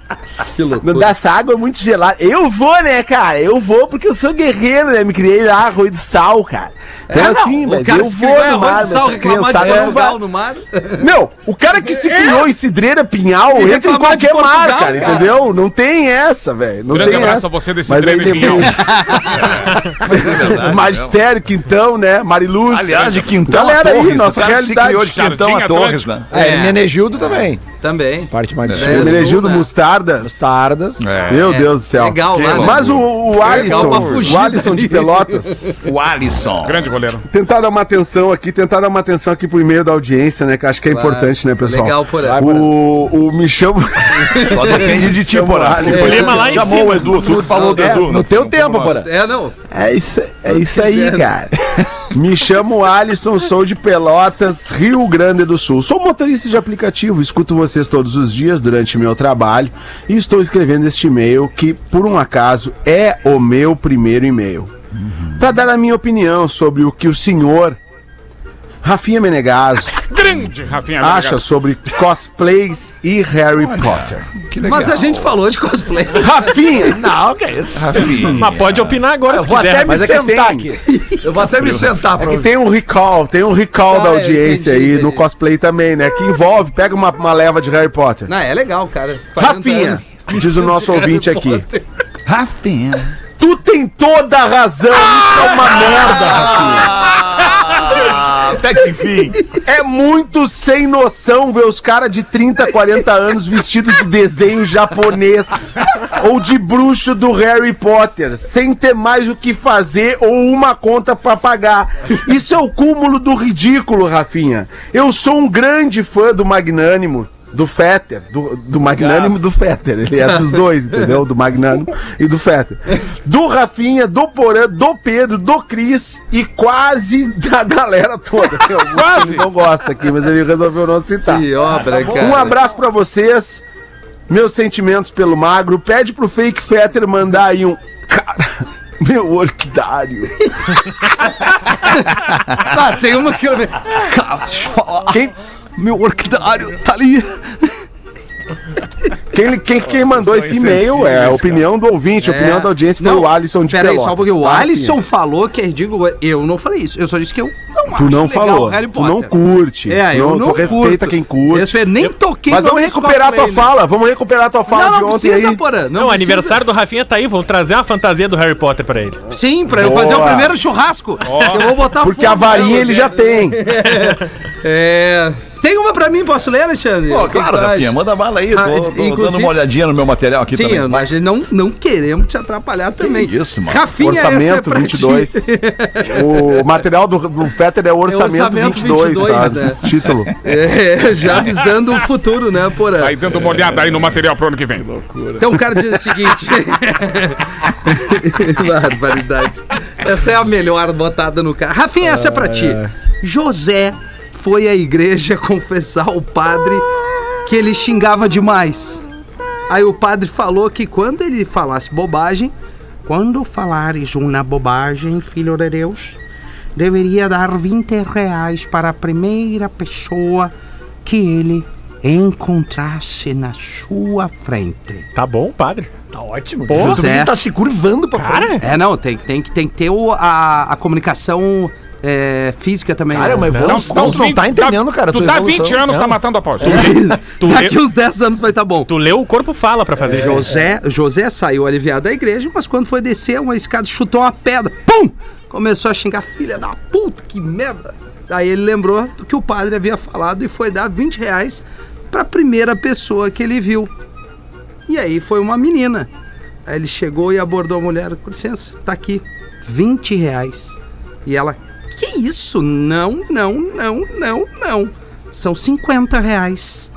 Não dá essa água é muito gelada. Eu vou, né, cara? Eu vou porque eu sou guerreiro, né? Me criei lá, Arroio do Sal, cara. Então, É, não, assim, o mas cara eu se vou criou em no mar, do Sal, de criançada não Portugal no mar. Meu, o cara que se criou em Cidreira Pinhal E entra em de qualquer Portugal, mar, cara, cara. entendeu? Não tem essa, velho. Não Grande tem abraço essa. a você desse Cidreira Pinhal. depois... Magistério, Quintão, né? Mariluz. Aliás, de Quintão Galera a aí, Torres. nossa o cara que se realidade. criou de Quintão a Torres, né? É, É. Menegildo também. Também. Parte mais de É, sul. Menegildo né? Mostardas. Sardas. Meu É, Deus do céu. legal lá, né? Mas o, o Alisson, pra fugir o Alisson de. Pelotas, O Alisson. Grande goleiro. tentar dar uma atenção aqui, tentar dar uma atenção aqui pro e-mail da audiência, né? Que acho que é Claro. importante, né, pessoal? Legal, porém. O, o me chamo. Só depende de ti, Chama o. O Lima lá em Chamou o Edu, tu que falou do É, Edu. no teu tempo, porra. É, não. É isso, é isso aí, cara. Me chamo Alisson, sou de Pelotas, Rio Grande do Sul. Sou motorista de aplicativo, escuto vocês todos os dias durante meu trabalho e estou escrevendo este e-mail que, por um acaso, é o meu primeiro e-mail. Para dar a minha opinião sobre o que o senhor Rafinha Menegaso Grande Rafinha acha Menegasso. sobre cosplays e Harry Potter. Mas a gente falou de cosplay. Rafinha! Não, que é isso? Mas pode opinar agora Eu se vou quiser. até me é que sentar tem. aqui. Eu vou até me sentar pra É que tem um recall, tem um recall da Ah, audiência entendi, aí entendi. no cosplay também, né? Que envolve, pega uma, uma leva de Harry Potter. Não, é legal, cara. 40 Rafinha, anos. diz o nosso ouvinte Harry aqui. Potter. Rafinha. Tu tem toda a razão, isso é uma merda, Rafinha. Ah, até que enfim. É muito sem noção ver os caras de 30, 40 anos vestidos de desenho japonês ou de bruxo do Harry Potter, sem ter mais o que fazer ou uma conta pra pagar. Isso é o cúmulo do ridículo, Rafinha. Eu sou um grande fã do Magnânimo. Do Fetter, do, do Magnânimo e do Fetter. Ele é dos dois, entendeu? Do Magnânimo e do Fetter. Do Rafinha, do Porã, do Pedro, do Cris e quase da galera toda. Quase. não gosta aqui, mas ele resolveu não citar. Que obra, cara. Um abraço pra vocês. Meus sentimentos pelo magro. Pede pro fake Fetter mandar aí um. Cara, meu orquidário. Ah, tem uma que eu... Cara. Quem, Meu orquidário tá ali. quem, quem, quem mandou esse e-mail é a opinião do ouvinte, a opinião da audiência foi o Alisson de Pera aí, Pelotas. só porque o tá, Alisson falou que é ridículo. Eu não falei isso. Eu só disse que eu não Tu não legal falou. Harry Tu não curte. É, tu eu tu não respeita curto. quem curte. Respeito, nem toquei Mas no vamos recuperar a tua né? fala. Vamos recuperar a tua fala Não, de não ontem precisa, aí. Porã. Não, Não, o precisa. aniversário do Rafinha tá aí. Vamos trazer uma fantasia do Harry Potter pra ele. Sim, pra eu Boa. fazer o primeiro churrasco. Eu vou botar Porque a fogo varinha ele já tem. É. Tem uma pra mim, posso ler, Alexandre? Pô, que claro? Rafinha, manda bala aí. Ah, Tô, tô dando uma olhadinha no meu material aqui Sim, também. mas não, não queremos te atrapalhar também. isso, mano. Rafinha, Orçamento essa é pra 22. ti. O material do, do Fetter é o orçamento, orçamento 22, 22, tá? né? Título. É, já avisando o futuro, né, Porã? Tá aí dando uma olhada aí no material pro ano que vem. Então o cara diz o seguinte. Barbaridade. Essa é a melhor botada no cara. Rafinha, essa é pra ti. José foi à igreja confessar ao padre que ele xingava demais. Aí o padre falou que quando ele falasse bobagem, quando falares uma bobagem, filho de Deus, deveria dar 20 reais para a primeira pessoa que ele encontrasse na sua frente. Tá bom, padre. Tá ótimo. Pô, José. Tá se curvando pra frente. É, não, tem, tem, que- tem que ter o, a, a comunicação é, física também. Cara, é né? evolução. Dá tu não tá entendendo, cara. Tu evolução. 20 anos, Não. tá matando a pau. Tu, Daqui uns 10 anos vai estar tá bom. tu leu o corpo fala pra fazer isso. José, José saiu aliviado da igreja, mas quando foi descer uma escada, chutou uma pedra. Pum! Começou a xingar, filha da puta, que merda. Daí ele lembrou do que o padre havia falado e foi dar 20 reais pra primeira pessoa que ele viu. E aí foi uma menina. Aí ele chegou e abordou a mulher, com licença, tá aqui, 20 reais. E ela, que isso? Não, não, não, não, não. São 50 reais.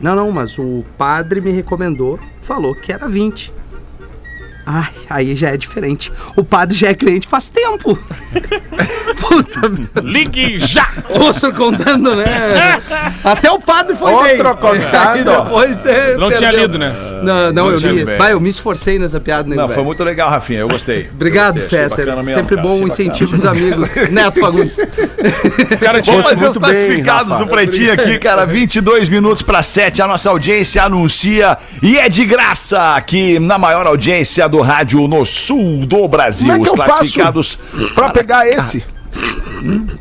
Não, não, mas o padre me recomendou, falou que era 20. Ai, aí já é diferente. O padre já é cliente faz tempo. Puta, merda. Ligue já! outro contando, né? Até o padre foi Outro bem. contando. Aí depois é, Não tinha perdeu. lido, né? Não, não, eu me, bem. vai, eu me esforcei nessa piada, né, Não, velho? foi muito legal, Rafinha. Eu gostei. Obrigado, Eu gostei, Fetter. mesmo, Sempre cara, bom incentivo dos amigos. Neto Fagundes. Cara, tinha fazer os bem, classificados Rafa. do Pretinho aqui, cara. 22 minutos para 7. A nossa audiência anuncia e é de graça aqui na maior audiência do rádio no sul do Brasil. Como é que os eu faço classificados. Pra pegar esse.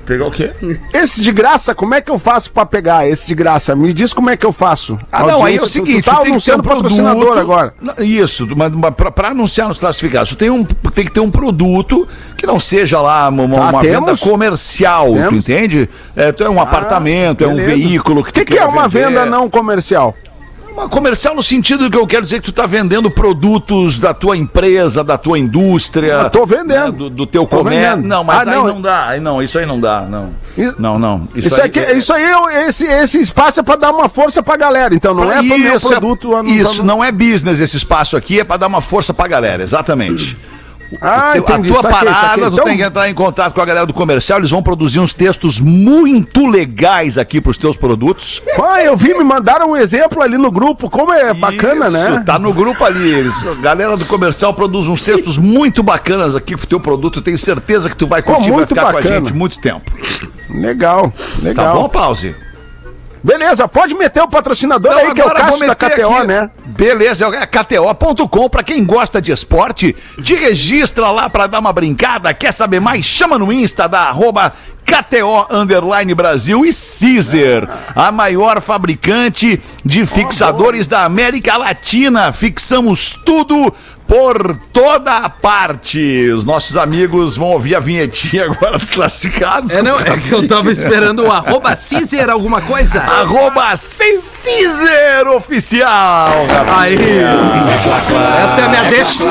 Pegar o quê? Esse de graça, como é que eu faço pra pegar esse de graça? Me diz como é que eu faço. Ah, não, aí é o Audiência, tu- seguinte, tu tá tu tem que ter um produto agora. Isso, mas, mas pra, pra anunciar nos classificados, tu tem, um, tem que ter um produto que não seja lá uma, Tá, uma venda temos. comercial, tu Temos. entende? É, tu é um apartamento, é um beleza. veículo que O que, tu que é uma vender. venda não comercial? Uma comercial no sentido que eu quero dizer que tu tá vendendo produtos da tua empresa, da tua indústria. Eu tô vendendo. né, do, do teu Tô comércio. vendendo. Não, mas Ah, aí não. não dá. Aí não, isso aí não dá, não. Isso- Não, não. Isso, aqui, isso aí, é- esse, esse espaço é pra dar uma força pra galera. Então não é pro meu Isso, é- produto. não- Isso, não é business esse espaço aqui, é pra dar uma força pra galera, exatamente. Ah, Teu- entendi. a tua saquei, parada, saquei. tu Então, tem que entrar em contato com a galera do comercial, eles vão produzir uns textos muito legais aqui pros teus produtos. Ah, eu vi, me mandaram um exemplo ali no grupo. Como é bacana, Isso, né? Tá no grupo ali. Eles, a galera do comercial produz uns textos muito bacanas aqui pro teu produto. Eu tenho certeza que tu vai curtir, vai ficar com a bacana. gente muito tempo. Legal, Tá legal. bom, pause? Beleza, pode meter o patrocinador Então aí, que é o Cássio vou da KTO, aqui. né? Beleza, é KTO.com. Pra quem gosta de esporte, te registra lá pra dar uma brincada. Quer saber mais? Chama no Insta da arroba KTO Underline Brasil e Caesar, a maior fabricante de fixadores da América Latina. Fixamos tudo por toda a parte. Os nossos amigos vão ouvir a vinhetinha agora dos classificados. É, não, é que eu tava esperando o arroba Cizer alguma coisa. Arroba Caesar Oficial. Aí. Essa é a minha deixa.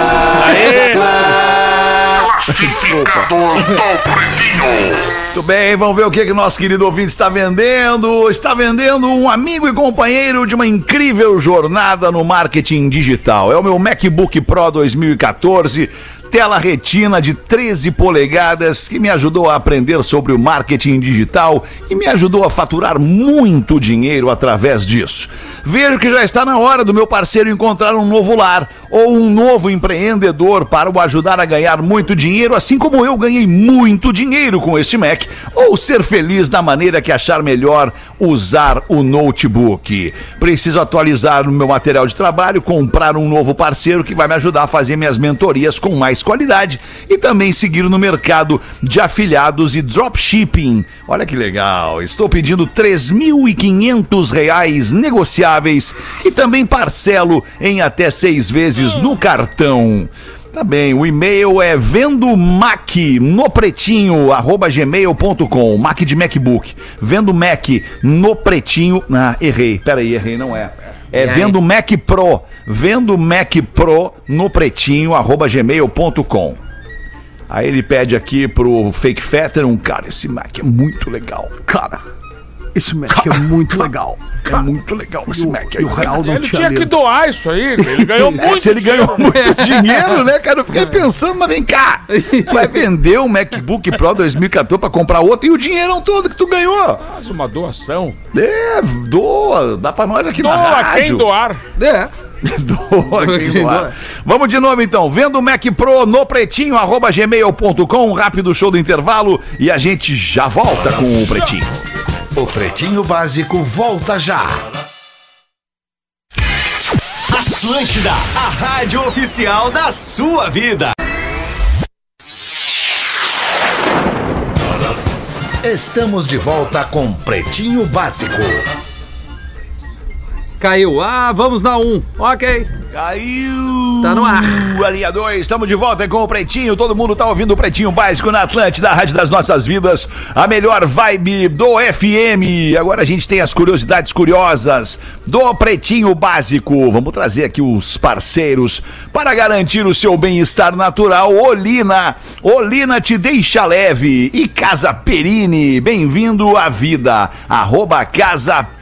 Muito bem, vamos ver o que, que nosso querido ouvinte está vendendo. Está vendendo um amigo e companheiro de uma incrível jornada no marketing digital. É o meu MacBook Pro 2014. Tela retina de 13 polegadas que me ajudou a aprender sobre o marketing digital e me ajudou a faturar muito dinheiro através disso. Vejo que já está na hora do meu parceiro encontrar um novo lar ou um novo empreendedor para o ajudar a ganhar muito dinheiro, assim como eu ganhei muito dinheiro com este Mac, ou ser feliz da maneira que achar melhor usar o notebook. Preciso atualizar o meu material de trabalho, comprar um novo parceiro que vai me ajudar a fazer minhas mentorias com mais qualidade e também seguir no mercado de afiliados e dropshipping. Olha que legal. Estou pedindo 3.500 reais negociáveis e também parcelo em até seis vezes no cartão. Tá bem, o e-mail é vendo Mac no pretinho, arroba gmail.com, Mac de MacBook. Vendo Mac no pretinho. Ah, errei, peraí, errei, não é. É vendo Mac Pro, vendo Mac Pro no pretinho, arroba gmail.com. Aí ele pede aqui pro Fake Fetter um cara, esse Mac é muito legal. Cara, esse Mac é muito legal. É muito legal esse Mac aí. E o real não Ele tinha tinha que doar isso aí. Ele ganhou É, muito. se ele ganhou muito dinheiro, né, cara? Eu fiquei pensando, mas vem cá. Tu vai vender um MacBook Pro 2014 pra comprar outro e o dinheirão todo que tu ganhou. Faz uma doação. É, doa, dá pra nós aqui na Doa rádio. quem doar. É. Doa quem Quem doar. doa. Vamos de novo então. Vendo o Mac Pro no pretinho, arroba gmail.com, um rápido show do intervalo e a gente já volta com o pretinho. O Pretinho Básico volta já. Atlântida, a rádio oficial da sua vida. Estamos de volta com Pretinho Básico. Caiu. Ah, vamos na um. Ok. Caiu! Tá no ar. A linha 2, estamos de volta com o Pretinho. Todo mundo tá ouvindo o Pretinho Básico na Atlântida, a Rádio das Nossas Vidas, a melhor vibe do FM. Agora a gente tem as curiosidades curiosas do Pretinho Básico. Vamos trazer aqui os parceiros para garantir o seu bem-estar natural. Olina, Olina te deixa leve. E Casa Perini, bem-vindo à vida. Arroba Casa Perini.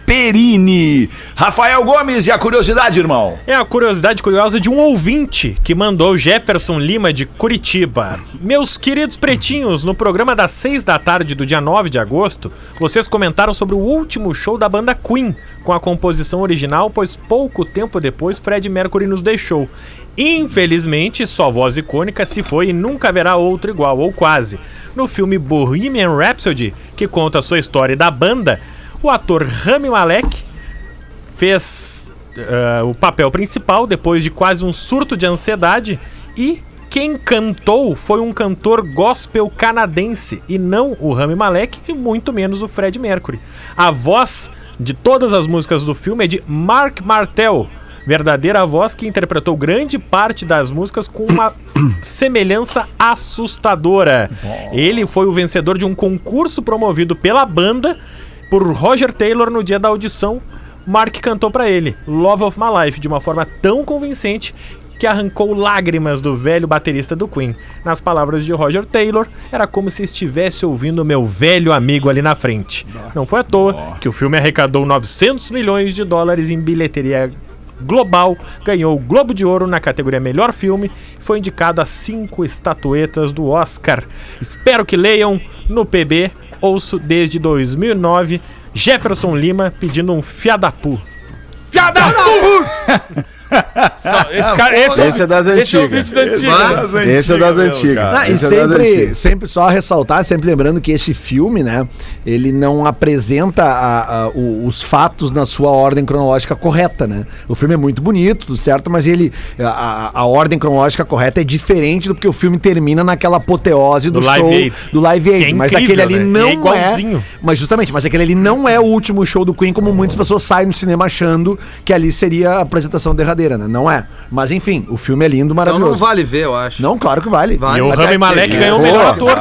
Rafael Gomes e a curiosidade, irmão. É a curiosidade curiosa de um ouvinte que mandou Jefferson Lima de Curitiba. Meus queridos pretinhos, no programa das 6 da tarde do dia 9 de agosto, vocês comentaram sobre o último show da banda Queen, com a composição original, pois pouco tempo depois Fred Mercury nos deixou. Infelizmente, sua voz icônica se foi e nunca haverá outro igual, ou quase. No filme Bohemian Rhapsody, que conta a sua história da banda, o ator Rami Malek fez ah, o papel principal depois de quase um surto de ansiedade e quem cantou foi um cantor gospel canadense e não o Rami Malek e muito menos o Fred Mercury. A voz de todas as músicas do filme é de Mark Martel, verdadeira voz que interpretou grande parte das músicas com uma semelhança assustadora. Ele foi o vencedor de um concurso promovido pela banda por Roger Taylor no dia da audição. Mark cantou pra ele Love of My Life de uma forma tão convincente que arrancou lágrimas do velho baterista do Queen. Nas palavras de Roger Taylor, era como se estivesse ouvindo meu velho amigo ali na frente. Não foi à toa que o filme arrecadou 900 milhões de dólares em bilheteria global, ganhou o Globo de Ouro na categoria Melhor Filme e foi indicado a cinco estatuetas do Oscar. Espero que leiam no PB. Ouço desde 2009 Jefferson Lima pedindo um fiadapu. Só- Esse, cara, esse, Esse é das esse é o antigas. vídeo da antiga. Esse é das antigas. Ah, e é sempre, antigas. sempre só ressaltar, sempre lembrando que esse filme, né, ele não apresenta a- a- o- os fatos na sua ordem cronológica correta, né? O filme é muito bonito, tudo certo, mas ele a, a- ordem cronológica correta é diferente do que o filme termina naquela apoteose do, Do show Live Aid. do Live Aid, Que é mas incrível, aquele ali né? não é igualzinho. mas justamente, mas aquele ali não é o último show do Queen como muitas pessoas saem no cinema achando que ali seria a apresentação derradeira, né? Não é. Mas enfim, o filme é lindo, Então maravilhoso. não vale ver, eu acho. Não, claro que vale. Vale. E o Rami é- Malek é- ganhou o melhor ator.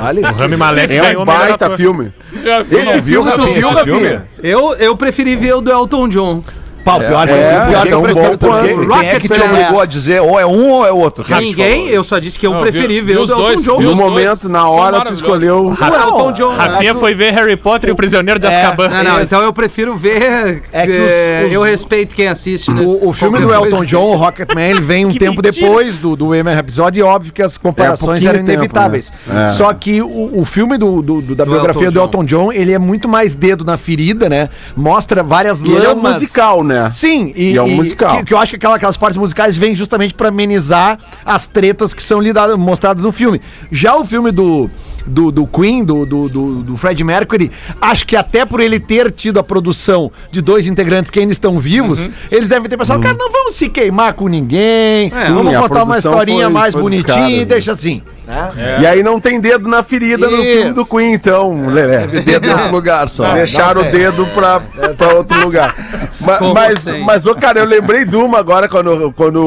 Vale. O Rami Malek É ganhou um o melhor baita ator. filme. Viu, Esse não viu, filme, tu Rafinha, viu, esse filme? Eu, eu preferi ver o do Elton John. Pau, pior que é, pior é que um eu bom porque- Quem, é que te Rocket obrigou Man. a dizer ou é um ou é outro? É Ninguém, falou? eu só disse que eu Não, preferi ver viu o os do Elton dois, John. No os dois momento, na hora, tu escolheu. O Elton John. Rafinha foi ver Harry Potter e o Prisioneiro de Azkaban. Não, não, então eu prefiro ver. É eu respeito quem assiste, né? O, o filme do Elton. John, o Rocketman, ele vem um tempo depois do, do episódio e óbvio que as comparações É, eram inevitáveis. né? É. Só que o, o filme do, do- do- da biografia do Elton John, ele é muito mais dedo na ferida, né? Mostra várias E ele é um lamas. musical, né? Sim, e, E é um e musical. Que, que eu acho que aquela- aquelas partes musicais vêm justamente pra amenizar as tretas que são lidadas, mostradas no filme. Já o filme do, do, do Queen, do, do, do, do Fred Mercury, acho que até por ele ter tido a produção de dois integrantes que ainda estão vivos, Uhum. eles devem ter pensado, cara, não vamos se queimar com ninguém, Sim, vamos contar uma historinha foi- mais foi bonitinha e né? deixa assim. Né? E aí não tem dedo na ferida no Isso. filme do Queen, então, Lelé. Dedo em outro lugar só. Deixaram o dedo pra, pra outro lugar. Ma- Como mas, assim? mas, ô, cara, eu lembrei de uma agora quando, quando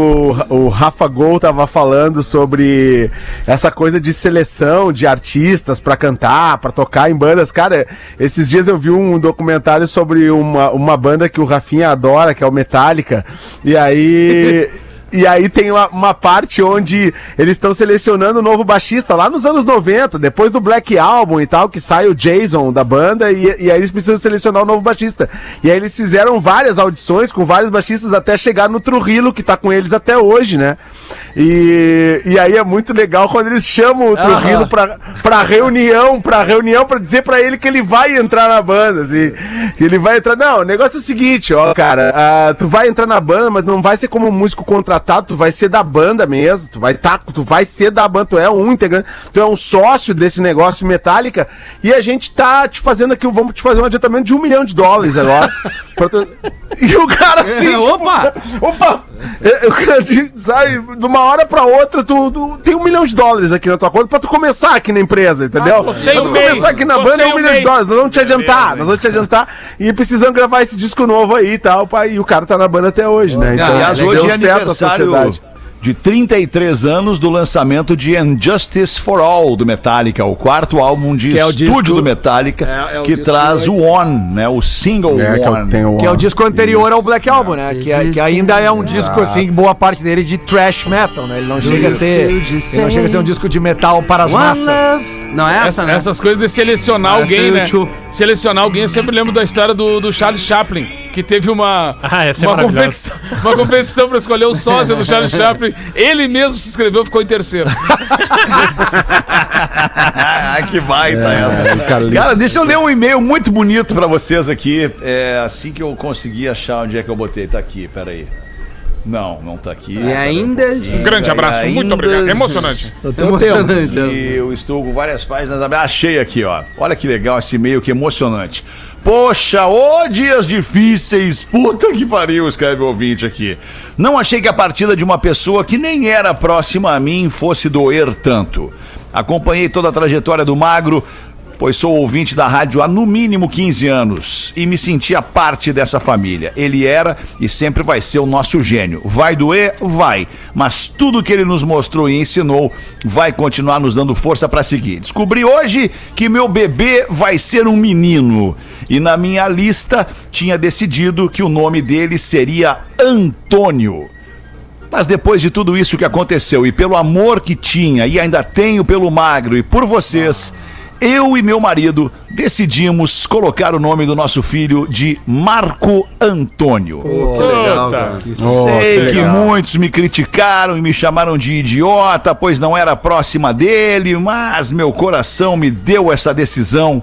o- o Rafa Gol tava falando sobre essa coisa de seleção de artistas pra cantar, pra tocar em bandas. Cara, esses dias eu vi um documentário sobre uma, uma banda que o Rafinha adora, que é o Metallica. E aí. E aí tem uma, uma parte onde eles estão selecionando o novo baixista lá nos anos 90, depois do Black Album e tal, que sai o Jason da banda, e, e aí eles precisam selecionar o novo baixista. E aí eles fizeram várias audições com vários baixistas até chegar no Trujillo, que tá com eles até hoje, né? E, e aí é muito legal quando eles chamam o Trujillo pra, pra reunião, pra reunião, pra dizer pra ele que ele vai entrar na banda, assim. Que ele vai entrar. Não, o negócio é o seguinte, ó, cara. ah, tu vai entrar na banda, mas não vai ser como um músico contratado, tu vai ser da banda mesmo. Tu vai, tá, tu vai ser da banda, tu é um integrante, tu é um sócio desse negócio Metallica. E a gente tá te fazendo aqui, vamos te fazer um adiantamento de um milhão de dólares agora. Tu- E o cara assim, É, tipo, opa! Opa! Eu, eu, sabe, de uma hora pra outra, tu, tu tem um milhão de dólares aqui na tua conta pra tu começar aqui na empresa, entendeu? Ah, pra tu começar aqui na banda é um milhão de dólares, nós vamos te adiantar, nós vamos te adiantar. E precisamos gravar esse disco novo aí e tal, pai. E o cara tá na banda até hoje, né? Aliás, Aliás, hoje é deu certo a aniversário. Sociedade. de 33 anos do lançamento de Injustice for All do Metallica, o quarto álbum de Que é estúdio disco- do Metallica, É, é o que traz o On, né? O single É, que Que é o um- disco anterior ao Black Album, né? Que, é- que ainda é um disco, assim, boa parte dele de thrash metal, né? Ele não chega a ser. Ele não chega a ser um disco de metal para as massas. Não é essa, Essa- né? Essas coisas de selecionar Essa alguém, é né? Selecionar alguém, eu sempre lembro da história do, do Charles Chaplin, que teve uma, Ah, essa é uma, maravilhosa. competição, uma competição pra escolher o sósia do Charles Chaplin. Ele mesmo se inscreveu, ficou em terceiro. que baita essa. Carlinhos. Cara, deixa eu ler um e-mail muito bonito pra vocês aqui. É assim que eu consegui achar onde é que eu botei. Tá aqui, peraí. Não, não tá aqui. E ainda. Um grande abraço, muito obrigado. Emocionante. Emocionante. é. E eu estou com várias páginas. Achei aqui, ó. Olha que legal esse e-mail, que emocionante. Poxa, ô dias difíceis. Puta que pariu, escreve o ouvinte aqui. Não achei que a partida de uma pessoa que nem era próxima a mim fosse doer tanto. Acompanhei toda a trajetória do Magro, pois sou ouvinte da rádio há no mínimo 15 anos e me sentia parte dessa família. Ele era e sempre vai ser o nosso gênio. Vai doer? Vai. Mas tudo que ele nos mostrou e ensinou vai continuar nos dando força para seguir. Descobri hoje que meu bebê vai ser um menino e na minha lista tinha decidido que o nome dele seria Antônio. Mas depois de tudo isso que aconteceu e pelo amor que tinha e ainda tenho pelo Magro e por vocês, eu e meu marido decidimos colocar o nome do nosso filho de Marco Antônio. Pô, que legal, cara. Sei que muitos me criticaram e me chamaram de idiota, pois não era próxima dele, mas meu coração me deu essa decisão.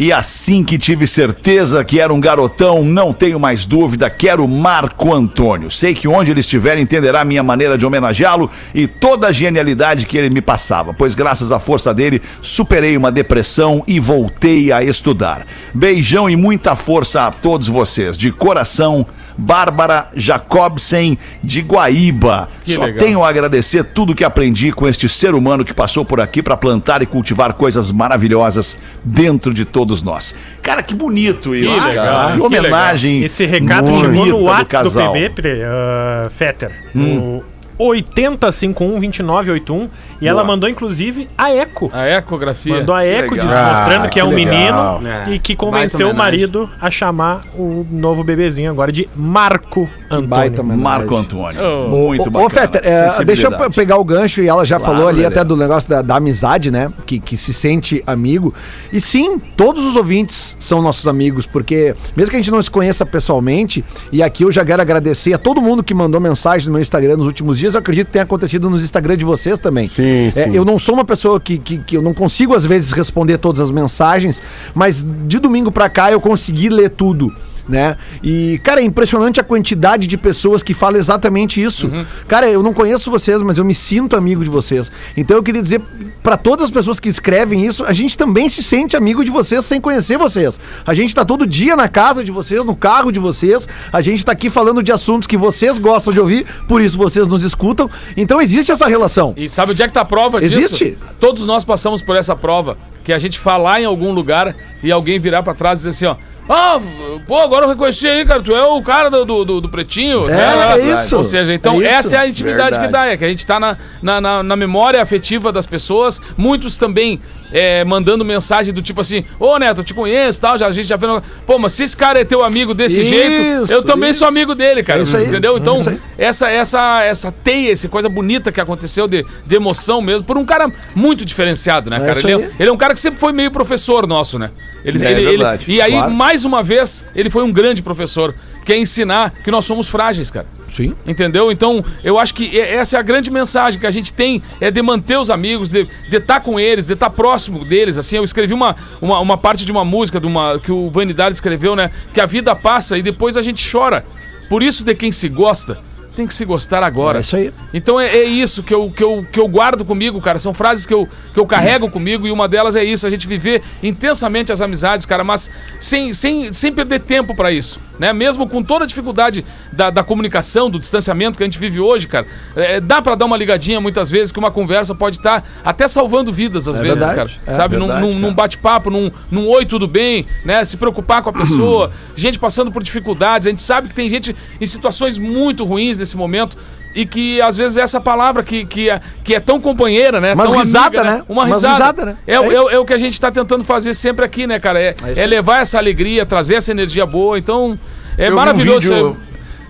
E assim que tive certeza que era um garotão, não tenho mais dúvida, quero Marco Antônio. Sei que onde ele estiver entenderá minha maneira de homenageá-lo e toda a genialidade que ele me passava, pois graças à força dele superei uma depressão e voltei a estudar. Beijão e muita força a todos vocês. De coração, Bárbara Jacobsen de Guaíba. Que Só legal. tenho a agradecer tudo que aprendi com este ser humano que passou por aqui para plantar e cultivar coisas maravilhosas dentro de todos nós. Cara, que bonito isso. Que legal, cara. que homenagem. Esse recado chegou no do WhatsApp do, casal. PB, uh, Fetter. Hum. O 80512981. E ela mandou, inclusive, a Eco. A ecografia. Mandou a Eco legal. diz- mostrando Ah, que é que um legal. menino É. e que Baita convenceu o homenagem. marido a chamar o novo bebezinho agora de Marco Antônio. Marco Antônio. Oh. Muito Ô, bacana. ô Fetter, é, deixa eu pegar o gancho e ela já Claro, falou ali até do negócio da, da amizade, né? Que, que se sente amigo. E sim, todos os ouvintes são nossos amigos, porque mesmo que a gente não se conheça pessoalmente, e aqui eu já quero agradecer a todo mundo que mandou mensagem no meu Instagram nos últimos dias, eu acredito que tenha acontecido nos Instagram de vocês também. Sim, É, sim. eu não sou uma pessoa que, que, que eu não consigo às vezes responder todas as mensagens, mas de domingo pra cá eu consegui ler tudo. Né? E, cara, é impressionante a quantidade de pessoas que falam exatamente isso. Cara, eu não conheço vocês, mas eu me sinto amigo de vocês. Então eu queria dizer pra todas as pessoas que escrevem isso, a gente também se sente amigo de vocês sem conhecer vocês. A gente tá todo dia na casa de vocês, no carro de vocês. A gente tá aqui falando de assuntos que vocês gostam de ouvir, por isso vocês nos escutam. Então existe essa relação. E sabe onde é que tá a prova disso? Existe? Todos nós passamos por essa prova. Que a gente falar em algum lugar e alguém virar pra trás e dizer assim, ó. Ah, pô, agora eu reconheci aí, cara. Tu é o cara do, do, do- pretinho. É, né? é isso. Ou seja, então É essa é a intimidade Verdade. que dá. É que a gente tá na, na, na- na memória afetiva das pessoas. Muitos também é, mandando mensagem do tipo assim: Ô Neto, eu te conheço e tal. Já, a gente já vendo. Pô, mas se esse cara é teu amigo desse Isso, jeito, eu também sou isso. amigo dele, cara. É isso aí. Entendeu? Então, Isso aí. essa, essa, essa teia, essa coisa bonita que aconteceu de, de emoção mesmo, por um cara muito diferenciado, né, É cara? Ele é, ele é um cara que sempre foi meio professor nosso, né? Ele, É ele- ele- verdade, e aí, claro. mais uma vez, ele foi um grande professor, que é ensinar que nós somos frágeis, cara. Sim. Entendeu? Então, eu acho que e- essa é a grande mensagem que a gente tem, é de manter os amigos, de estar com eles, de estar próximo deles. Assim, eu escrevi uma, uma, uma parte de uma música de uma, que o Vanidade escreveu, né? Que a vida passa e depois a gente chora. Por isso, de quem se gosta, tem que se gostar agora. É isso aí. Então é, é isso que eu, que, eu, que eu guardo comigo, cara. São frases que eu, que eu carrego comigo e uma delas é isso: a gente viver intensamente as amizades, cara, mas sem, sem, sem perder tempo pra isso, né? Mesmo com toda a dificuldade da, da comunicação, do distanciamento que a gente vive hoje, cara, é, dá pra dar uma ligadinha muitas vezes que uma conversa pode estar até salvando vidas às É vezes, verdade, cara. é Sabe? Num- verdade, num, num bate-papo, num, num oi, tudo bem, né? Se preocupar com a pessoa, gente passando por dificuldades. A gente sabe que tem gente em situações muito ruins nesse momento e que às vezes essa palavra que, que, é, que é tão companheira, né? Uma tão risada, né? Uma Uma risada. risada, né? É, É o- é, é o que a gente tá tentando fazer sempre aqui, né, cara? É, é levar essa alegria, trazer essa energia boa. Então, é Eu vi um maravilhoso. vídeo-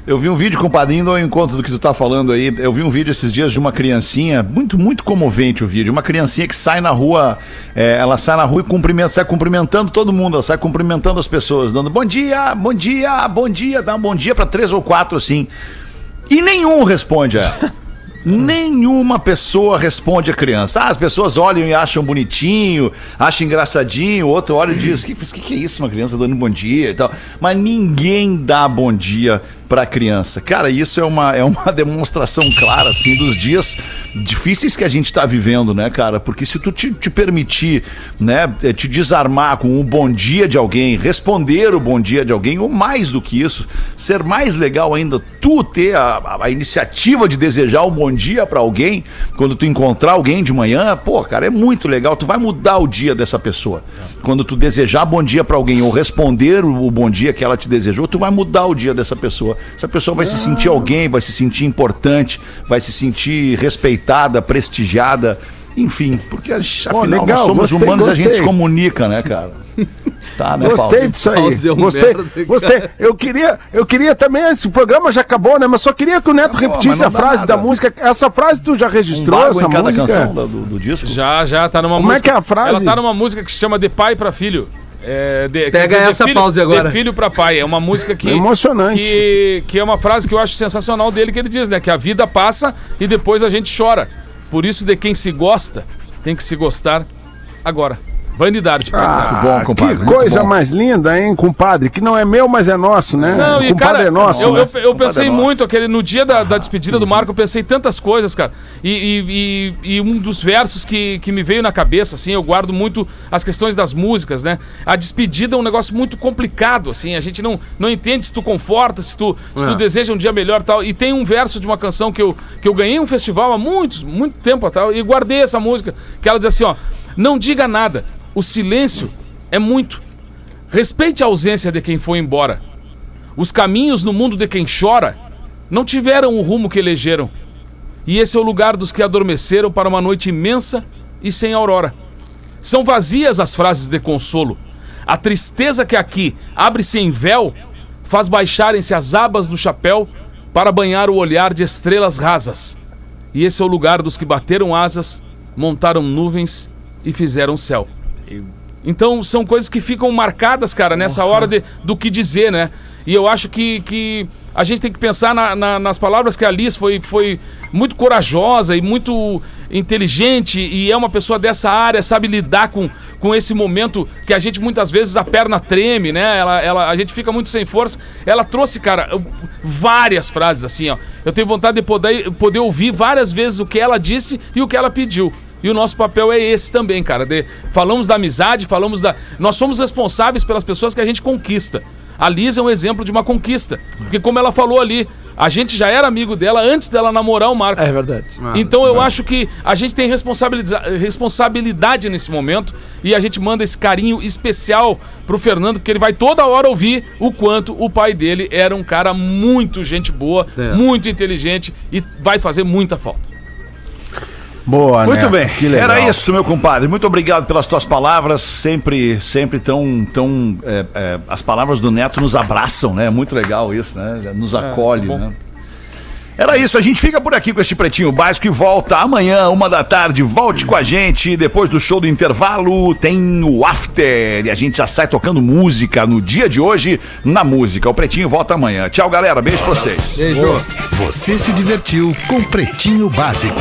Eu vi um vídeo, compadrinho, ao encontro do que tu tá falando aí. Eu vi um vídeo esses dias de uma criancinha, muito, muito comovente o vídeo. Uma criancinha que sai na rua, é, ela sai na rua e cumprimenta, sai cumprimentando todo mundo, ela sai cumprimentando as pessoas, dando bom dia, bom dia, bom dia, dá um bom dia pra três ou quatro assim. E nenhum responde a ela. Nenhuma pessoa responde a criança. Ah, as pessoas olham e acham bonitinho, acham engraçadinho, o outro olha e diz: O que, que, que é isso, uma criança dando bom dia e tal. Mas ninguém dá bom dia pra criança. Cara, isso é uma, é uma demonstração clara, assim, dos dias difíceis que a gente tá vivendo, né, cara? Porque se tu te, te permitir, né, eh, te desarmar com um bom dia de alguém, responder o bom dia de alguém, ou mais do que isso, ser mais legal ainda, tu ter a, a- a iniciativa de desejar um bom dia pra alguém, quando tu encontrar alguém de manhã, pô, cara, é muito legal. Tu vai mudar o dia dessa pessoa. Quando tu desejar bom dia pra alguém ou responder o bom dia que ela te desejou, tu vai mudar o dia dessa pessoa. Essa pessoa vai se sentir alguém, vai se sentir importante, vai se sentir respeitada, prestigiada. Enfim, porque afinal legal, nós somos gostei, humanos e a gente se gostei. comunica, né, cara? Tá, né, Gostei Paulo? disso aí. Paulo é um Gostei, merda, cara. gostei. Eu queria, eu queria também, esse programa já acabou, né? Mas só queria que o Neto Acabou, repetisse mas a frase nada. da música. Essa frase tu já Um registrou, bago essa em cada música? canção do, do- disco. Já, já, tá numa Como é música. que é a frase? Ela tá numa música que se chama De Pai pra Filho. É, de- Pega de essa filho, pause agora. De filho pra pai. É uma música que. É emocionante. Que, que é uma frase que eu acho sensacional dele, que ele diz, né? Que a vida passa e depois a gente chora. Por isso, de quem se gosta, tem que se gostar agora. Vanidade. Ah, bom, compadre, Que muito coisa bom. mais linda, hein, compadre? Que não é meu, mas é nosso, né? Não, o e compadre cara, é nosso. eu, né? eu, eu pensei é muito aquele no dia da, da despedida do Marco, eu pensei tantas coisas, cara. E, e- e- e um dos versos que, que me veio na cabeça, assim, eu guardo muito as questões das músicas, né? A despedida é um negócio muito complicado, assim, a gente não, não entende se tu conforta, se tu, se tu deseja um dia melhor e tal. E tem um verso de uma canção que eu, que eu ganhei um festival há muito, muito tempo atrás e guardei essa música, que ela diz assim, ó, não diga nada, o silêncio é muito. Respeite a ausência de quem foi embora. Os caminhos no mundo de quem chora não tiveram o rumo que elegeram. E esse é o lugar dos que adormeceram para uma noite imensa e sem aurora. São vazias as frases de consolo. A tristeza que aqui abre-se em véu faz baixarem-se as abas do chapéu para banhar o olhar de estrelas rasas. E esse é o lugar dos que bateram asas, montaram nuvens e fizeram céu. Então são coisas que ficam marcadas, cara, nessa hora de, do que dizer, né? E eu acho que, que a gente tem que pensar na- na- nas palavras que a Liz foi, foi muito corajosa e muito inteligente e é uma pessoa dessa área, sabe lidar com, com esse momento que a gente muitas vezes a perna treme, né? Ela, ela, a gente fica muito sem força. Ela trouxe, cara, várias frases assim, ó. Eu tenho vontade de poder, poder ouvir várias vezes o que ela disse e o que ela pediu. E o nosso papel é esse também, cara. de- falamos da amizade, falamos da. Nós somos responsáveis pelas pessoas que a gente conquista. A Liz é um exemplo de uma conquista. Porque, como ela falou ali, a gente já era amigo dela antes dela namorar o Marco. É verdade. Então eu acho que a gente tem responsabiliza- responsabilidade nesse momento e a gente manda esse carinho especial pro Fernando, porque ele vai toda hora ouvir o quanto o pai dele era um cara muito gente boa, É. muito inteligente e vai fazer muita falta. Boa, Muito Neto, bem, que legal. era isso, meu compadre. Muito obrigado pelas tuas palavras, sempre, sempre tão, tão é, é, as palavras do Neto nos abraçam, né? É muito legal isso, né? Nos acolhe, bom. né? Era isso, a gente fica por aqui com este pretinho básico e volta amanhã, uma da tarde. Volte com a gente. Depois do show do intervalo, tem o after. E a gente já sai tocando música no dia de hoje na música. O pretinho volta amanhã. Tchau, galera. Beijo pra vocês. Beijo. Você se divertiu com Pretinho Básico.